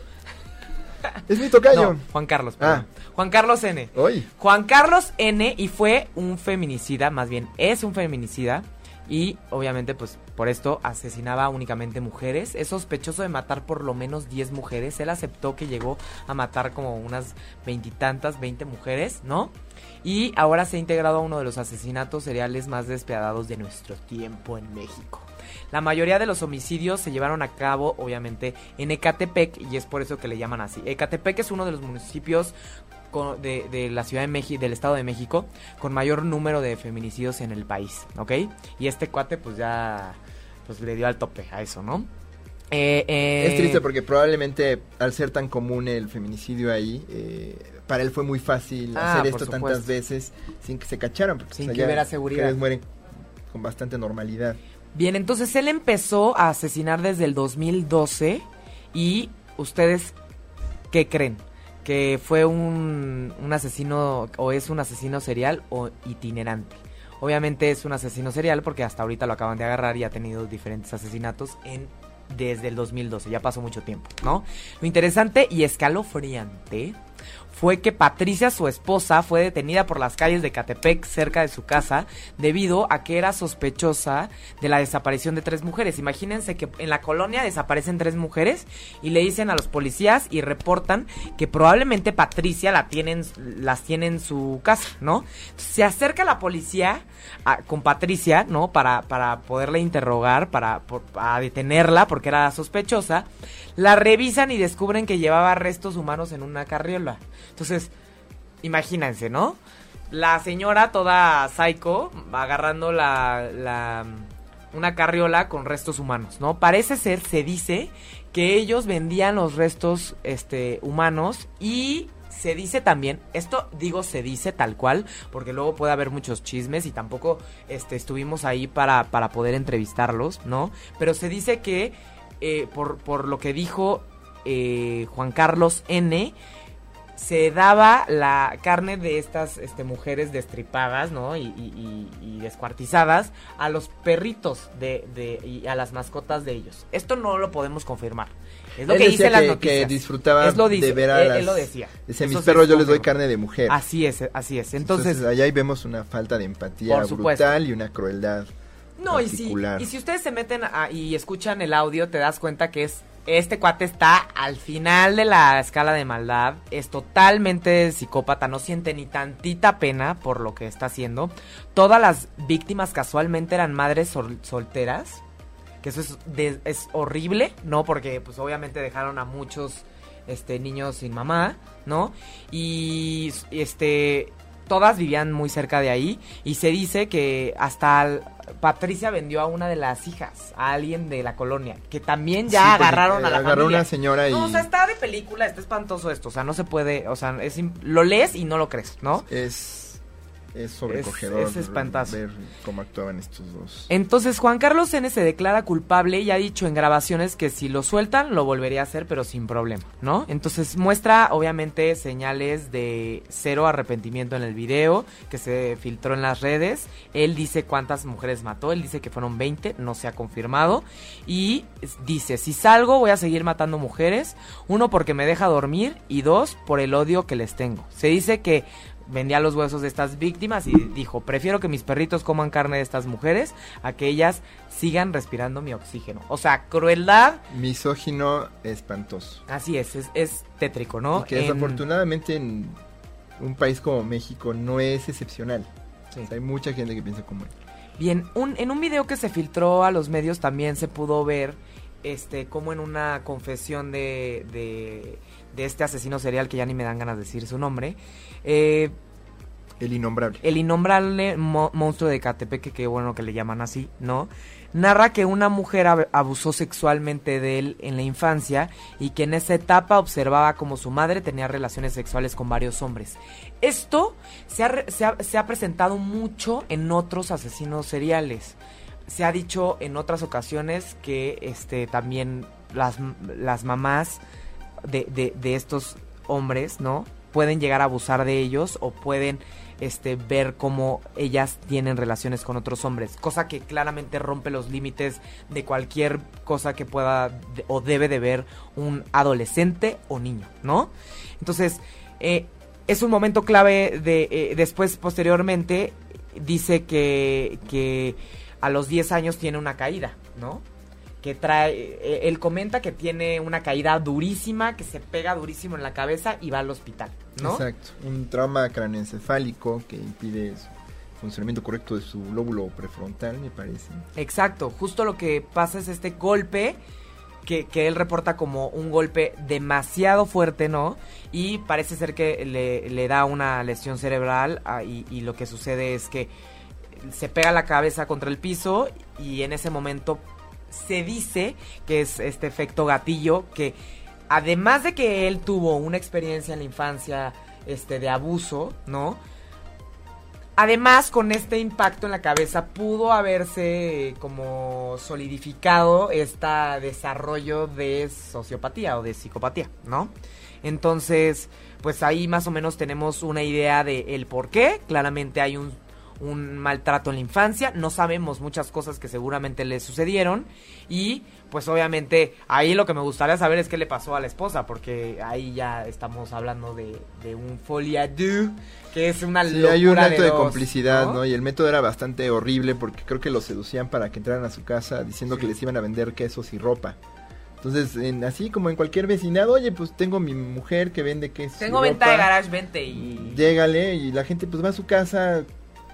Es mi tocayo. Juan Carlos. Ah. Juan Carlos N. Juan Carlos N. y fue un feminicida, más bien es un feminicida. Y obviamente, pues por esto asesinaba únicamente mujeres. Es sospechoso de matar por lo menos 10 mujeres. Él aceptó que llegó a matar como unas veintitantas, 20 mujeres, ¿no? Y ahora se ha integrado a uno de los asesinatos seriales más despiadados de nuestro tiempo en México. La mayoría de los homicidios se llevaron a cabo, obviamente, en Ecatepec y es por eso que le llaman así. Ecatepec es uno de los municipios de, la Ciudad de México, del Estado de México, con mayor número de feminicidios en el país, ¿ok? Y este cuate, pues ya, pues le dio al tope a eso, ¿no? Eh, eh, es triste porque probablemente al ser tan común el feminicidio ahí, eh, para él fue muy fácil ah, hacer esto tantas veces sin que se cacharan. Porque, sin que hubiera seguridad. mueren con bastante normalidad. Bien, entonces él empezó a asesinar desde el 2012 y ustedes, ¿qué creen? ¿Que fue un, un asesino o es un asesino serial o itinerante? Obviamente es un asesino serial porque hasta ahorita lo acaban de agarrar y ha tenido diferentes asesinatos en desde el 2012, ya pasó mucho tiempo, ¿no? Lo interesante y escalofriante fue que Patricia, su esposa, fue detenida por las calles de Catepec cerca de su casa debido a que era sospechosa de la desaparición de tres mujeres. Imagínense que en la colonia desaparecen tres mujeres y le dicen a los policías y reportan que probablemente Patricia la tienen, las tiene en su casa, ¿no? Se acerca la policía con Patricia, ¿no? Para, para poderla interrogar, para, para detenerla porque era sospechosa. La revisan y descubren que llevaba restos humanos en una carriola. Entonces, imagínense, ¿no? La señora toda psycho agarrando la, la una carriola con restos humanos, ¿no? Parece ser, se dice que ellos vendían los restos este humanos y se dice también, esto digo se dice tal cual, porque luego puede haber muchos chismes y tampoco este, estuvimos ahí para, para poder entrevistarlos, ¿no? Pero se dice que eh, por, por lo que dijo eh, Juan Carlos N., se daba la carne de estas este, mujeres destripadas, ¿no? Y, descuartizadas a los perritos de, de, y a las mascotas de ellos. Esto no lo podemos confirmar. Es lo que dice las noticias. Que disfrutaba de ver a él, lo decía. Dice, mis perros yo les doy carne de mujer. Así es, así es. Entonces, allá ahí vemos una falta de empatía brutal y una crueldad no, y si, y si ustedes se meten y escuchan el audio, te das cuenta que es este cuate está al final de la escala de maldad, es totalmente psicópata, no siente ni tantita pena por lo que está haciendo. Todas las víctimas casualmente eran madres solteras, que eso es, es horrible, ¿no? Porque pues obviamente dejaron a muchos este niños sin mamá, ¿no? Y este todas vivían muy cerca de ahí y se dice que hasta Patricia vendió a una de las hijas, a alguien de la colonia, que también ya agarraron a la agarró una señora y... No, o sea, está de película, está espantoso esto, o sea, no se puede, o sea, es, lo lees y no lo crees, ¿no? Es es sobrecogedor es, espantoso. ver cómo actuaban estos dos. Entonces Juan Carlos N se declara culpable y ha dicho en grabaciones que si lo sueltan lo volvería a hacer pero sin problema, ¿no? Entonces muestra obviamente señales de cero arrepentimiento en el video que se filtró en las redes. Él dice cuántas mujeres mató, él dice que fueron 20, no se ha confirmado y dice, si salgo voy a seguir matando mujeres, uno porque me deja dormir y dos por el odio que les tengo. Se dice que vendía los huesos de estas víctimas y dijo, prefiero que mis perritos coman carne de estas mujeres a que ellas sigan respirando mi oxígeno. O sea, crueldad. Misógino espantoso. Así es, es, tétrico, ¿no? que desafortunadamente en un país como México no es excepcional. hay mucha gente que piensa como él. Bien, un, en un video que se filtró a los medios también se pudo ver este como en una confesión de, de, de este asesino serial que ya ni me dan ganas de decir su nombre, eh, el innombrable. El innombrable monstruo de Catepeque, que bueno que le llaman así, ¿no? Narra que una mujer abusó sexualmente de él en la infancia y que en esa etapa observaba como su madre tenía relaciones sexuales con varios hombres. Esto se ha, se ha presentado mucho en otros asesinos seriales. Se ha dicho en otras ocasiones que este también las, las mamás de, de, de estos hombres, ¿no? pueden llegar a abusar de ellos o pueden este, ver cómo ellas tienen relaciones con otros hombres, cosa que claramente rompe los límites de cualquier cosa que pueda o debe de ver un adolescente o niño, ¿no? Entonces, eh, es un momento clave de eh, después, posteriormente, dice que, que a los 10 años tiene una caída, ¿no? Que trae, eh, él comenta que tiene una caída durísima, que se pega durísimo en la cabeza y va al hospital, ¿no? Exacto, un trauma craneoencefálico que impide el funcionamiento correcto de su lóbulo prefrontal, me parece. Exacto, justo lo que pasa es este golpe que, que, él reporta como un golpe demasiado fuerte, ¿no? Y parece ser que le, le da una lesión cerebral ah, y, y, lo que sucede es que se pega la cabeza contra el piso y en ese momento se dice que es este efecto gatillo que además de que él tuvo una experiencia en la infancia este de abuso, ¿no? Además, con este impacto en la cabeza pudo haberse como solidificado este desarrollo de sociopatía o de psicopatía, ¿no? Entonces, pues ahí más o menos tenemos una idea de el por qué. Claramente hay un un maltrato en la infancia, no sabemos muchas cosas que seguramente le sucedieron y pues obviamente ahí lo que me gustaría saber es qué le pasó a la esposa, porque ahí ya estamos hablando de, un folia que es una sí, hay un acto de, complicidad, ¿no? Y el método era bastante horrible porque creo que los seducían para que entraran a su casa diciendo que les iban a vender quesos y ropa. Entonces, en, así como en cualquier vecinado, oye, pues tengo mi mujer que vende quesos. Tengo venta de garage, vente y... Llégale y la gente pues va a su casa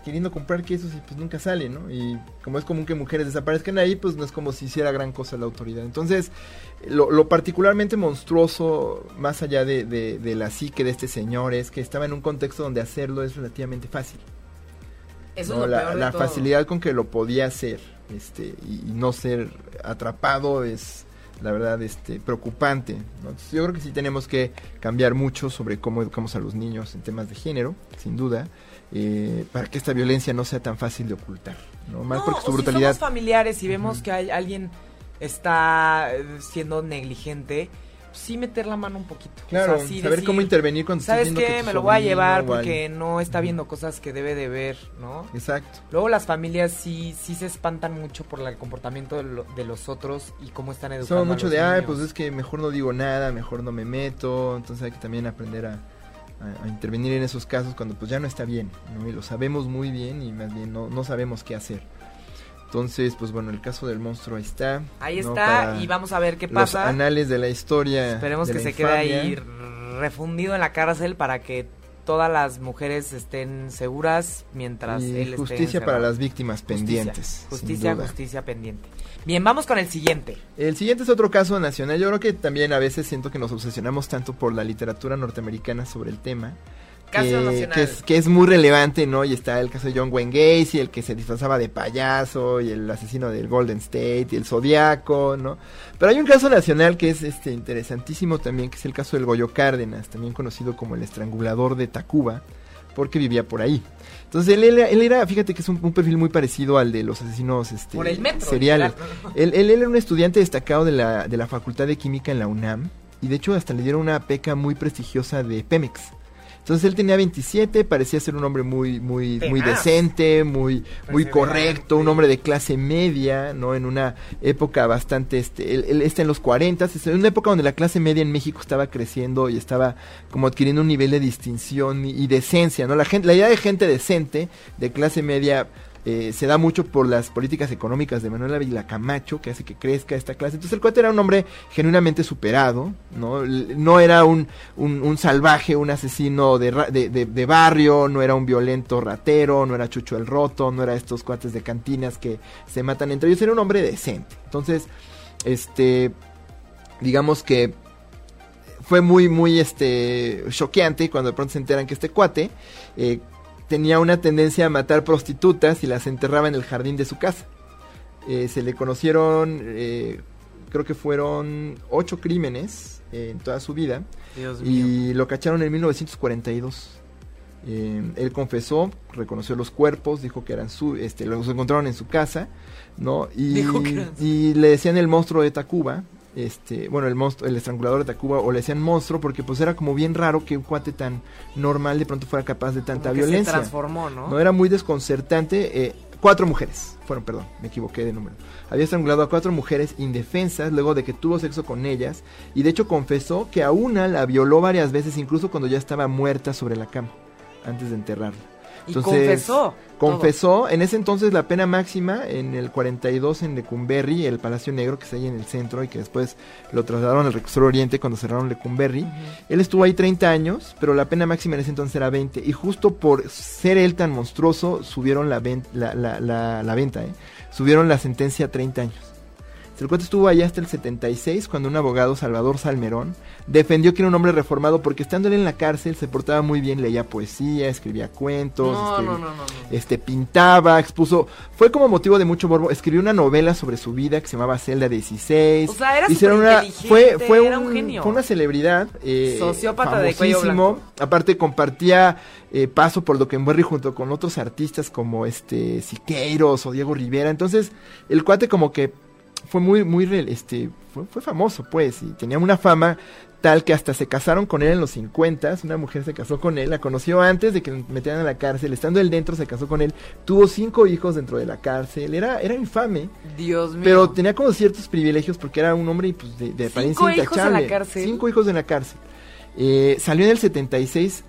queriendo comprar quesos y pues nunca sale, ¿no? Y como es común que mujeres desaparezcan ahí, pues no es como si hiciera gran cosa la autoridad. Entonces, lo, particularmente monstruoso, más allá de, de, la psique de este señor, es que estaba en un contexto donde hacerlo es relativamente fácil. Eso es la, la facilidad con que lo podía hacer este, y, no ser atrapado es la verdad, este, preocupante. yo creo que sí tenemos que cambiar mucho sobre cómo educamos a los niños en temas de género, sin duda. Eh, para que esta violencia no sea tan fácil de ocultar, ¿no? Más porque su brutalidad. Si somos familiares y vemos que hay, alguien está eh, siendo negligente, sí meter la mano un poquito. Claro, saber cómo intervenir cuando ¿Sabes qué? Me lo voy a llevar porque no está viendo cosas que debe de ver, ¿no? Exacto. Luego las familias sí sí se espantan mucho por el comportamiento de, los otros y cómo están educando Son mucho de, ay, pues es que mejor no digo nada, mejor no me meto, entonces hay que también aprender a, intervenir en esos casos cuando pues ya no está bien, ¿no? Y lo sabemos muy bien y más bien no, no sabemos qué hacer. Entonces, pues bueno, el caso del monstruo ahí está. Ahí está y vamos a ver qué pasa. Los anales de la historia. Esperemos que se quede ahí refundido en la cárcel para que todas las mujeres estén seguras mientras y él justicia para las víctimas pendientes. Justicia, justicia pendiente. Bien, vamos con el siguiente. El siguiente es otro caso nacional. Yo creo que también a veces siento que nos obsesionamos tanto por la literatura norteamericana sobre el tema que, es, muy relevante, ¿no? Y está el caso de John Wayne Gacy, el que se disfrazaba de payaso, y el asesino del Golden State, y el Zodiaco, ¿no? Pero hay un caso nacional que es este interesantísimo también, que es el caso del Goyo Cárdenas, también conocido como el estrangulador de Tacuba, porque vivía por ahí. Entonces él, él, era, fíjate que es un, perfil muy parecido al de los asesinos este, seriales. Él, él, era un estudiante destacado de la, de la Facultad de Química en la UNAM, y de hecho hasta le dieron una beca muy prestigiosa de Pemex. Entonces él tenía 27, parecía ser un hombre muy muy muy decente, muy muy correcto, un hombre de clase media, ¿no? En una época bastante este él, está en los 40, es en una época donde la clase media en México estaba creciendo y estaba como adquiriendo un nivel de distinción y, y decencia, ¿no? La gente la idea de gente decente, de clase media eh, se da mucho por las políticas económicas de Manuel Ávila Camacho, que hace que crezca esta clase. Entonces el cuate era un hombre genuinamente superado, no, no era un, un, salvaje, un asesino de, de, barrio, no era un violento ratero, no era Chucho el Roto, no era estos cuates de cantinas que se matan entre ellos, era un hombre decente. Entonces, este, digamos que fue muy, muy, este, choqueante cuando de pronto se enteran que este cuate, eh, tenía una tendencia a matar prostitutas y las enterraba en el jardín de su casa. Eh, se le conocieron, eh, creo que fueron ocho crímenes en toda su vida. y lo cacharon en 1942. Eh, él confesó, reconoció los cuerpos, dijo que eran su, este, los encontraron en su casa, ¿no? Y, y le decían el monstruo de Tacuba, este, bueno, el monstruo, el estrangulador de Tacuba, o le decían monstruo, porque pues era como bien raro que un cuate tan normal de pronto fuera capaz de tanta violencia. Se transformó, ¿no? No era muy desconcertante. Eh, cuatro mujeres, fueron, perdón, me equivoqué de número. Había estrangulado a cuatro mujeres indefensas luego de que tuvo sexo con ellas, y de hecho confesó que a una la violó varias veces, incluso cuando ya estaba muerta sobre la cama, antes de enterrarla. Entonces, confesó. Confesó, en ese entonces la pena máxima en el 42 en Lecumberri, el Palacio Negro que está ahí en el centro y que después lo trasladaron al Rector Oriente cuando cerraron Lecumberri. Él estuvo ahí 30 años, pero la pena máxima en ese entonces era 20 y justo por ser él tan monstruoso subieron la, la, la, la venta, ¿eh? subieron la sentencia a 30 años. El cuate estuvo allá hasta el 76 cuando un abogado, Salvador Salmerón, defendió que era un hombre reformado porque estando él en la cárcel se portaba muy bien, leía poesía, escribía cuentos, este, pintaba, expuso, fue como motivo de mucho morbo, escribió una novela sobre su vida que se llamaba Celda 16. O sea, era Hicieron una, fue, fue, un, genio. fue una celebridad, eh, sociópata de cuello Aparte compartía eh, paso por Doquenberry junto con otros artistas como este Siqueiros o Diego Rivera. Entonces, el cuate como que fue muy, muy, este, fue, famoso, pues, y tenía una fama tal que hasta se casaron con él en los 50, una mujer se casó con él, la conoció antes de que lo metieran a la cárcel, estando él dentro se casó con él, tuvo cinco hijos dentro de la cárcel, era, era infame. Dios mío. Pero tenía como ciertos privilegios porque era un hombre pues, de, de apariencia ¿Cinco hijos en la cárcel? Cinco hijos en la cárcel. Eh, salió en el 76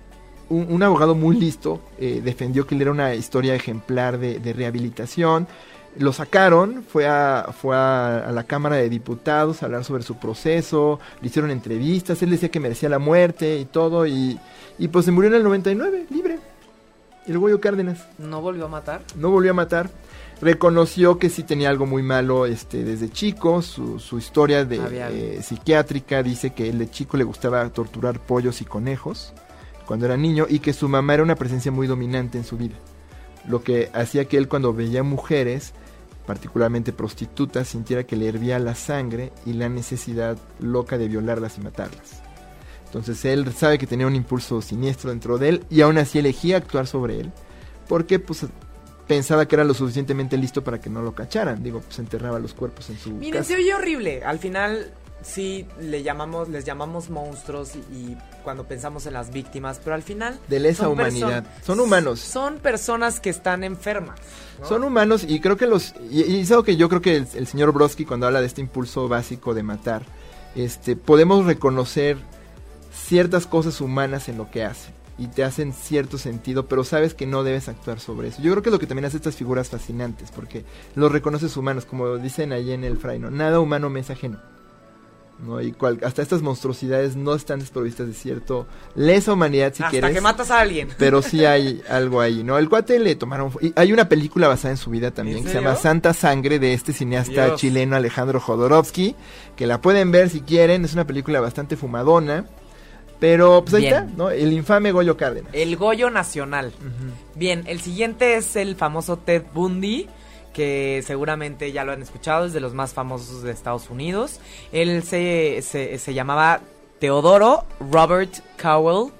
un, abogado muy listo eh, defendió que él era una historia ejemplar de, de rehabilitación lo sacaron, fue a, fue a, la Cámara de Diputados a hablar sobre su proceso, le hicieron entrevistas, él decía que merecía la muerte y todo, y, y pues se murió en el 99, libre. El Goyo Cárdenas. ¿No volvió a matar? No volvió a matar. Reconoció que sí tenía algo muy malo este, desde chico, su, su historia de, eh, psiquiátrica dice que él de chico le gustaba torturar pollos y conejos cuando era niño y que su mamá era una presencia muy dominante en su vida. Lo que hacía que él cuando veía mujeres particularmente prostitutas, sintiera que le hervía la sangre y la necesidad loca de violarlas y matarlas. Entonces él sabe que tenía un impulso siniestro dentro de él y aún así elegía actuar sobre él porque pues pensaba que era lo suficientemente listo para que no lo cacharan. Digo, pues enterraba los cuerpos en su Miren, se oye horrible. Al final sí le llamamos, les llamamos monstruos y, cuando pensamos en las víctimas, pero al final de lesa humanidad. Son humanos. Son personas que están enfermas. Son humanos y creo que los y, es algo que yo creo que el, señor Brodsky cuando habla de este impulso básico de matar, este podemos reconocer ciertas cosas humanas en lo que hace y te hacen cierto sentido, pero sabes que no debes actuar sobre eso. Yo creo que es lo que también hace estas figuras fascinantes, porque los reconoces humanos, como dicen allí en el Fraino, nada humano me es ajeno. ¿No? Y cual, hasta estas monstruosidades no están desprovistas de cierto lesa humanidad si quieres. Hasta que matas a alguien. Pero sí hay algo ahí, ¿no? El cuate le tomaron... Y hay una película basada en su vida también que se llama Santa Sangre de este cineasta chileno Alejandro Jodorowsky, que la pueden ver si quieren, es una película bastante fumadona. Pero pues ahí está, ¿no? El infame Goyo Cárdenas. El Goyo Nacional. Bien, el siguiente es el famoso Ted Bundy que seguramente ya lo han escuchado, es de los más famosos de Estados Unidos. Él se, se, se llamaba Teodoro Robert Cowell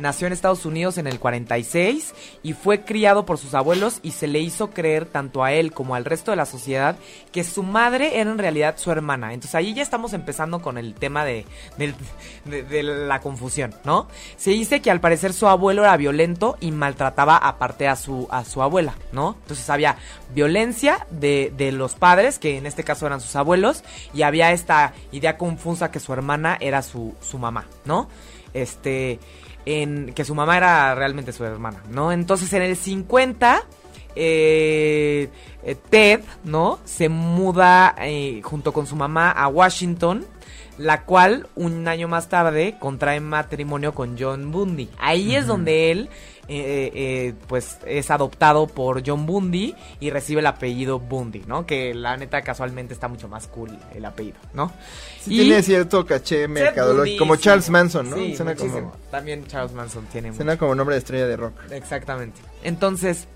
Nació en Estados Unidos en el 46 y fue criado por sus abuelos y se le hizo creer tanto a él como al resto de la sociedad que su madre era en realidad su hermana. Entonces ahí ya estamos empezando con el tema de, de, la confusión, ¿no? Se dice que al parecer su abuelo era violento y maltrataba aparte a su, a su abuela, ¿no? Entonces había violencia de, de los padres, que en este caso eran sus abuelos, y había esta idea confusa que su hermana era su, su mamá, ¿no? Este en que su mamá era realmente su hermana, ¿no? Entonces en el 50 eh, eh, Ted, ¿no? Se muda eh, junto con su mamá a Washington, la cual un año más tarde contrae matrimonio con John Bundy. Ahí es donde él eh, eh, pues es adoptado por John Bundy y recibe el apellido Bundy, ¿no? Que la neta casualmente está mucho más cool el apellido, ¿no? Sí, tiene cierto caché mercadológico, como Charles Manson, ¿no? Sí, como... También Charles Manson tiene. Suena como nombre de estrella de rock. Exactamente. Entonces,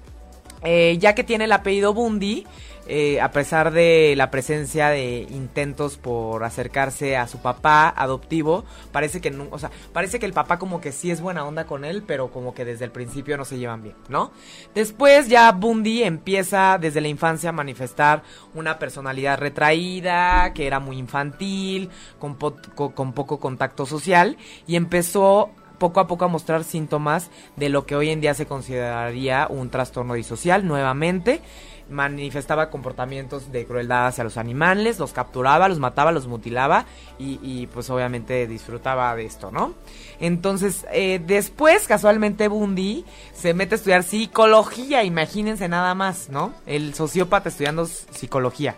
eh, ya que tiene el apellido Bundy, eh, a pesar de la presencia de intentos por acercarse a su papá adoptivo, parece que no, o sea, parece que el papá como que sí es buena onda con él, pero como que desde el principio no se llevan bien, ¿no? Después ya Bundy empieza desde la infancia a manifestar una personalidad retraída, que era muy infantil, con, con poco contacto social y empezó poco a poco a mostrar síntomas de lo que hoy en día se consideraría un trastorno disocial nuevamente manifestaba comportamientos de crueldad hacia los animales, los capturaba, los mataba, los mutilaba y, pues obviamente disfrutaba de esto, ¿no? Entonces, eh, después casualmente Bundy se mete a estudiar psicología, imagínense nada más, ¿no? El sociópata estudiando psicología.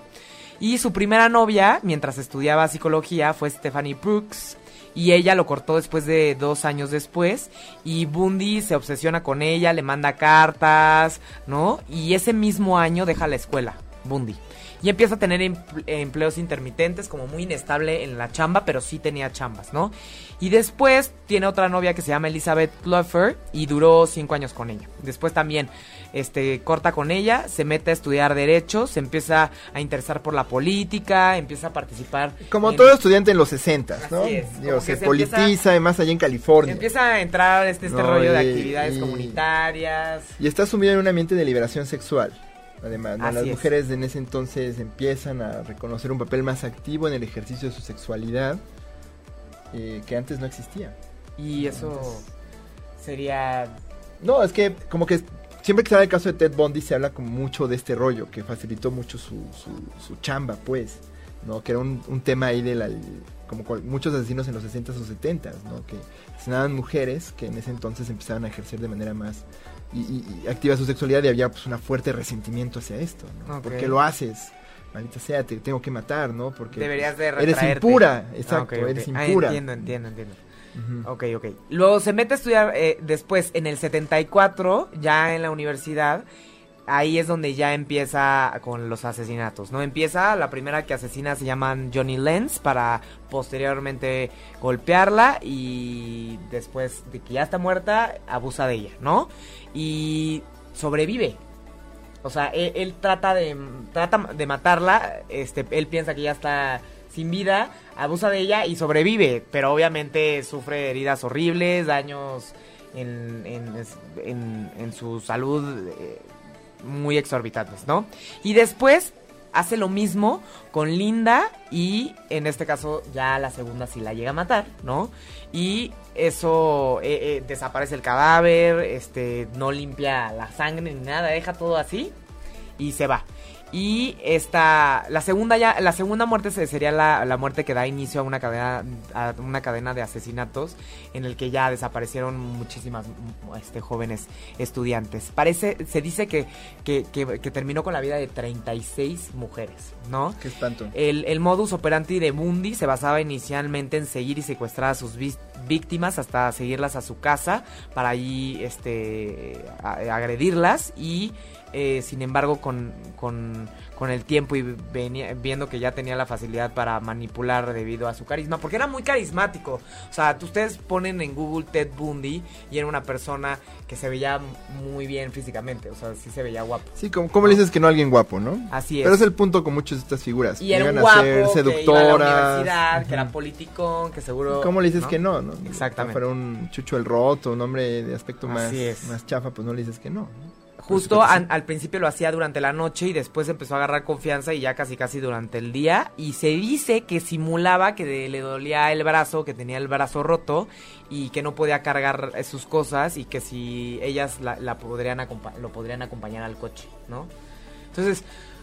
Y su primera novia, mientras estudiaba psicología, fue Stephanie Brooks y ella lo cortó después de dos años después y Bundy se obsesiona con ella, le manda cartas, ¿no? Y ese mismo año deja la escuela, Bundy. Y empieza a tener empleos intermitentes, como muy inestable en la chamba, pero sí tenía chambas, ¿no? Y después tiene otra novia que se llama Elizabeth Pluffer y duró cinco años con ella. Después también este, corta con ella, se mete a estudiar derecho, se empieza a interesar por la política, empieza a participar. Como todo estudiante en los 60, ¿no? se, politiza, además allá en California. Empieza a entrar este, este rollo de actividades comunitarias. Y está sumido en un ambiente de liberación sexual. Además, las mujeres en ese entonces empiezan a reconocer un papel más activo en el ejercicio de su sexualidad eh, que antes no existía. Y eso sería... No, es que como que siempre que se habla del caso de Ted Bundy se habla como mucho de este rollo, que facilitó mucho su, su, chamba, pues, ¿no? Que era un, tema ahí de la, como muchos asesinos en los 60s o 70s, ¿no? Que asesinaban mujeres que en ese entonces empezaban a ejercer de manera más y, activa su sexualidad y había pues un fuerte resentimiento hacia esto, ¿no? ¿Por qué lo haces? Maldita sea, te tengo que matar, ¿no? Porque Deberías de eres impura, exacto, ah, eres impura. entiendo, entiendo, entiendo. Ok, ok. Luego se mete a estudiar eh, después en el 74, ya en la universidad. Ahí es donde ya empieza con los asesinatos, ¿no? Empieza, la primera que asesina se llaman Johnny Lenz para posteriormente golpearla y después de que ya está muerta, abusa de ella, ¿no? Y sobrevive. O sea, él, trata de trata de matarla, este, él piensa que ya está sin vida, abusa de ella y sobrevive, pero obviamente sufre heridas horribles, daños en, en, en, su salud eh, muy exorbitantes, ¿no? Y después hace lo mismo con Linda y en este caso ya la segunda sí la llega a matar, ¿no? Y eso eh, eh, desaparece el cadáver, este no limpia la sangre ni nada, deja todo así y se va. Y esta, la segunda ya, la segunda muerte sería la, muerte que da inicio a una cadena, a una cadena de asesinatos en el que ya desaparecieron muchísimas este, jóvenes estudiantes. Parece, se dice que, que, terminó con la vida de 36 mujeres, ¿no? Qué espanto. El, el modus operandi de Bundy se basaba inicialmente en seguir y secuestrar a sus víctimas hasta seguirlas a su casa para ahí este, agredirlas y eh, sin embargo, con, con, con, el tiempo y venía, viendo que ya tenía la facilidad para manipular debido a su carisma, porque era muy carismático. O sea, ustedes ponen en Google Ted Bundy y era una persona que se veía muy bien físicamente, o sea, sí se veía guapo. Sí, como, ¿cómo le dices que no a alguien guapo, no? Así es. Pero es el punto con muchas de estas figuras. Y era guapo, que iba a la universidad, que era politicón, que seguro... ¿Cómo le dices que no, no? Exactamente. Fuera un chucho el roto, un hombre de aspecto más, más chafa, pues no le dices que no. Justo al principio lo hacía durante la noche y después empezó a agarrar confianza y ya casi casi durante el día. Y se dice que simulaba que le dolía el brazo, que tenía el brazo roto y que no podía cargar sus cosas y que si ellas la, podrían lo podrían acompañar al coche, ¿no? Entonces,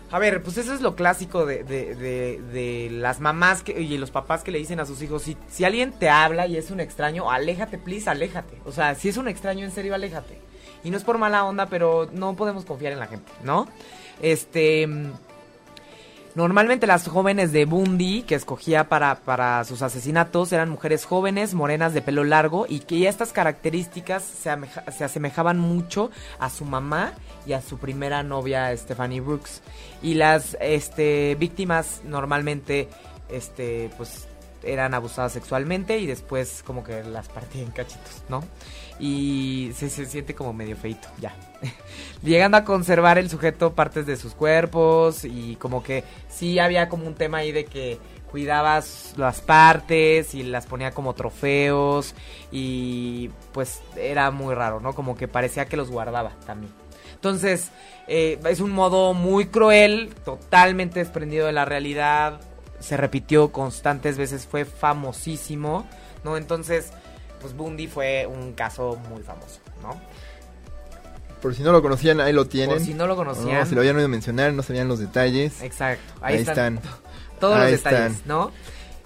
a ver, pues eso es lo clásico de, de, las mamás que, y los papás que le dicen a sus hijos, si, si alguien te habla y es un extraño, aléjate, please, aléjate. O sea, si es un extraño, en serio, aléjate. Y no es por mala onda, pero no podemos confiar en la gente, ¿no? Este... Normalmente las jóvenes de Bundy que escogía para, para sus asesinatos eran mujeres jóvenes, morenas de pelo largo y que estas características se, se, asemejaban mucho a su mamá y a su primera novia Stephanie Brooks. Y las este, víctimas normalmente este, pues, eran abusadas sexualmente y después como que las partían en cachitos, ¿no? y se, siente como medio feito, ya. Llegando a conservar el sujeto partes de sus cuerpos y como que sí había como un tema ahí de que cuidabas las partes y las ponía como trofeos y pues era muy raro, ¿no? Como que parecía que los guardaba también. Entonces, eh, es un modo muy cruel, totalmente desprendido de la realidad, se repitió constantes veces, fue famosísimo, ¿no? Entonces, pues Bundy fue un caso muy famoso, ¿no? Por si no lo conocían, ahí lo tienen. Por si no lo conocían. si lo habían oído mencionar, no sabían los detalles. Exacto. Ahí, están, Todos los detalles, ¿no?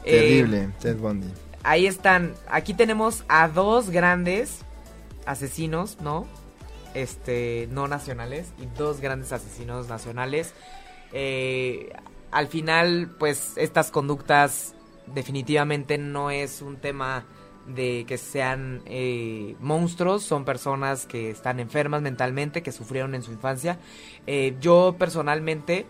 Terrible, eh, Ted Bundy. Ahí están. Aquí tenemos a dos grandes asesinos, ¿no? Este, no nacionales. Y dos grandes asesinos nacionales. Eh, al final, pues, estas conductas definitivamente no es un tema de que sean eh, monstruos, son personas que están enfermas mentalmente, que sufrieron en su infancia. Eh, yo personalmente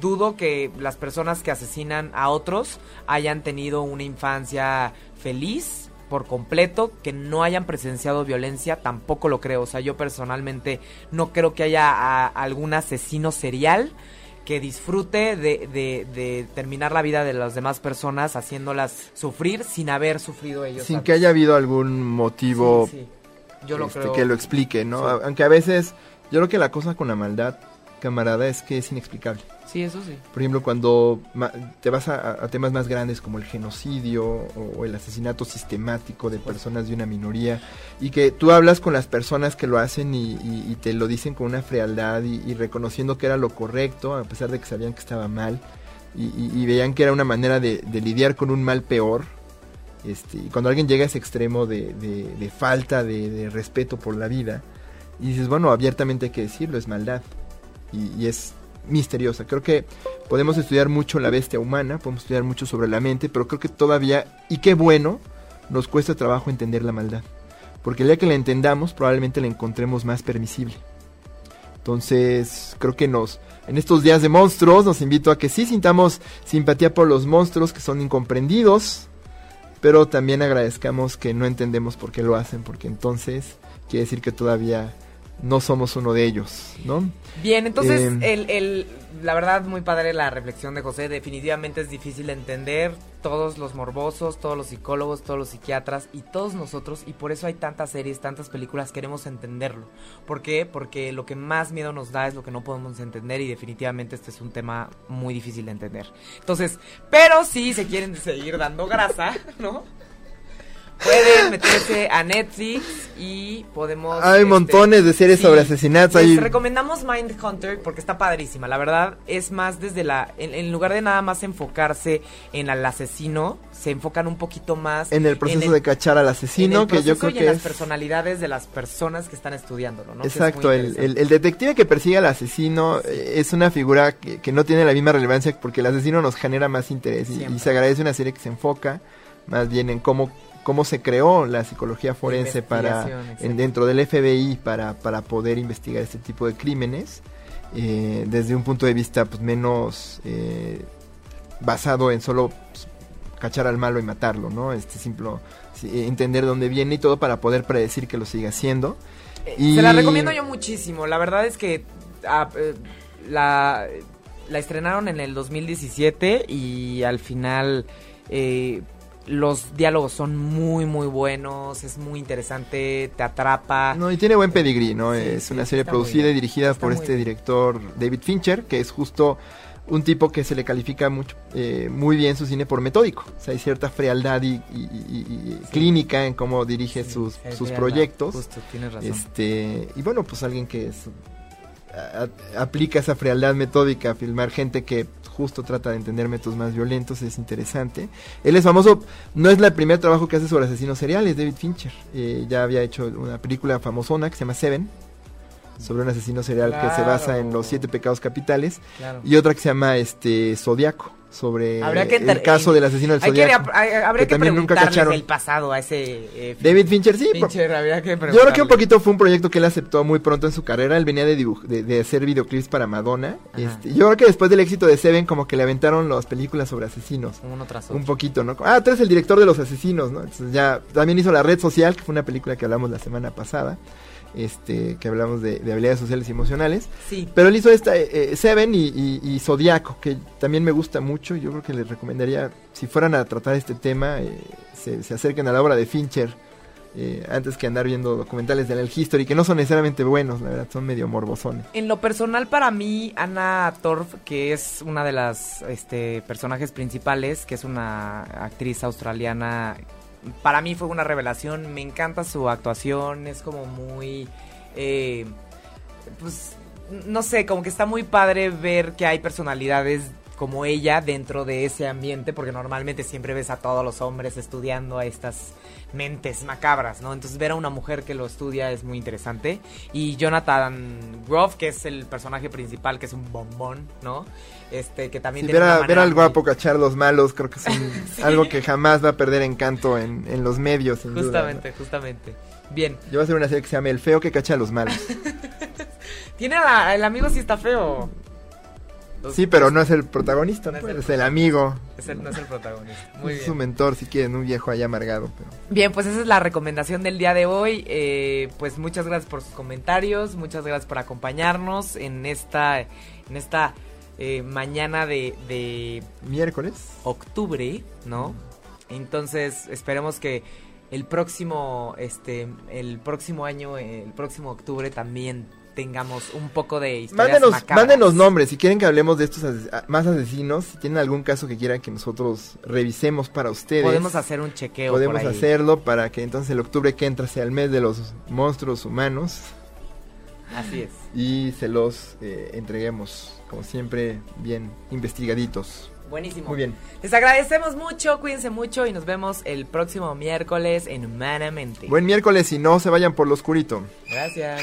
dudo que las personas que asesinan a otros hayan tenido una infancia feliz por completo, que no hayan presenciado violencia, tampoco lo creo. O sea, yo personalmente no creo que haya algún asesino serial que disfrute de, de, terminar la vida de las demás personas haciéndolas sufrir sin haber sufrido ellos. Sin que haya habido algún motivo Yo lo este, que lo explique, ¿no? Aunque a veces, yo creo que la cosa con la maldad, camarada, es que es inexplicable. Sí, eso sí. Por ejemplo, cuando te vas a, temas más grandes como el genocidio o, el asesinato sistemático de personas de una minoría y que tú hablas con las personas que lo hacen y, te lo dicen con una frialdad y, reconociendo que era lo correcto, a pesar de que sabían que estaba mal y, veían que era una manera de, lidiar con un mal peor. Este, y cuando alguien llega a ese extremo de, de falta de, respeto por la vida, y dices, bueno, abiertamente hay que decirlo, es maldad. Y es misteriosa. Creo que podemos estudiar mucho la bestia humana, podemos estudiar mucho sobre la mente, pero creo que todavía, y qué bueno, nos cuesta trabajo entender la maldad. Porque el día que la entendamos, probablemente la encontremos más permisible. Entonces, creo que nos, en estos días de monstruos, nos invito a que sí sintamos simpatía por los monstruos que son incomprendidos, pero también agradezcamos que no entendemos por qué lo hacen, porque entonces quiere decir que todavía no somos uno de ellos, ¿no? Bien, entonces eh, el, el, la verdad muy padre la reflexión de José, definitivamente es difícil de entender, todos los morbosos, todos los psicólogos, todos los psiquiatras y todos nosotros y por eso hay tantas series, tantas películas, queremos entenderlo. ¿Por qué? Porque lo que más miedo nos da es lo que no podemos entender y definitivamente este es un tema muy difícil de entender. Entonces, pero si se quieren seguir dando grasa, ¿no? Pueden meterse a Netflix y podemos... Hay este, montones de series sobre asesinatos. Les recomendamos Mindhunter porque está padrísima. La verdad es más desde la... En, lugar de nada más enfocarse en el asesino, se enfocan un poquito más... En el proceso de cachar al asesino, que yo creo que... en es... las personalidades de las personas que están estudiándolo, ¿no? Exacto, el, el, detective que persigue al asesino eh, es una figura que, no tiene la misma relevancia porque el asesino nos genera más interés y, y se agradece una serie que se enfoca más bien en cómo cómo se creó la psicología forense para en, dentro del FBI para, para poder investigar este tipo de crímenes eh, desde un punto de vista pues, menos eh, basado en solo pues, cachar al malo y matarlo, ¿no? Este simple entender dónde viene y todo para poder predecir que lo siga haciendo. y... Eh, se la recomiendo yo muchísimo. La verdad es que ah, la, la estrenaron en el 2017 y al final eh, los diálogos son muy, muy buenos, es muy interesante, te atrapa. No, y tiene buen pedigrí, ¿no? es una serie producida y dirigida por este director David Fincher, que es justo un tipo que se le califica mucho, eh, muy bien su cine por metódico. O sea, hay cierta frialdad y, clínica en cómo dirige sus, sus proyectos. Justo, tienes razón. Este, y bueno, pues alguien que es, aplica esa frialdad metódica a filmar gente que justo trata de entender métodos más violentos, es interesante. Él es famoso, no es el primer trabajo que hace sobre asesinos seriales, David Fincher. Eh, ya había hecho una película famosona que se llama Seven, sobre un asesino serial que se basa en los siete pecados capitales, y otra que se llama este Zodiaco sobre el caso del asesino del Zodiaco. habría que, también nunca cacharon. el pasado a ese... Eh, David Fincher, sí. Fincher, habría que yo creo que un poquito fue un proyecto que él aceptó muy pronto en su carrera. Él venía de, de, hacer videoclips para Madonna. Este, yo creo que después del éxito de Seven, como que le aventaron las películas sobre asesinos. Uno tras otro. Un poquito, ¿no? Ah, tú eres el director de los asesinos, ¿no? Entonces ya también hizo La Red Social, que fue una película que hablamos la semana pasada este que hablamos de, habilidades sociales y emocionales. Sí. Pero él hizo esta eh, eh, Seven y, y, Zodiaco, que también me gusta mucho. Yo creo que les recomendaría, si fueran a tratar este tema, eh, se, acerquen a la obra de Fincher. antes que andar viendo documentales de el History, que no son necesariamente buenos, la verdad, son medio morbosones. En lo personal, para mí, Anna Torf, que es una de las este, personajes principales, que es una actriz australiana para mí fue una revelación. Me encanta su actuación, es como muy... Eh, pues no sé, como que está muy padre ver que hay personalidades como ella dentro de ese ambiente, porque normalmente siempre ves a todos los hombres estudiando a estas mentes macabras, ¿no? Entonces ver a una mujer que lo estudia es muy interesante. Y Jonathan Groff, que es el personaje principal, que es un bombón, ¿no? Este, que también... ver, al guapo cachar los malos, creo que es algo que jamás va a perder encanto en, en los medios. justamente, justamente. Bien. Yo voy a hacer una serie que se llama El feo que cacha a los malos. Tiene el amigo si está feo sí, pero no es el protagonista, es, pues, el, amigo. Es el, no es el protagonista. Muy es su mentor, si quieren, un viejo allá amargado. Pero... Bien, pues esa es la recomendación del día de hoy. Eh, pues muchas gracias por sus comentarios, muchas gracias por acompañarnos en esta, en esta eh, mañana de, de... Miércoles. Octubre, ¿no? Entonces, esperemos que el próximo, este, el próximo año, el próximo octubre también tengamos un poco de historias mándenos, mándenos nombres si quieren que hablemos de estos más asesinos si tienen algún caso que quieran que nosotros revisemos para ustedes podemos hacer un chequeo podemos hacerlo para que entonces el octubre que entra sea el mes de los monstruos humanos así es y se los eh, entreguemos como siempre bien investigaditos Buenísimo. Muy bien. Les agradecemos mucho, cuídense mucho y nos vemos el próximo miércoles en Humanamente. Buen miércoles y no se vayan por lo oscurito. Gracias.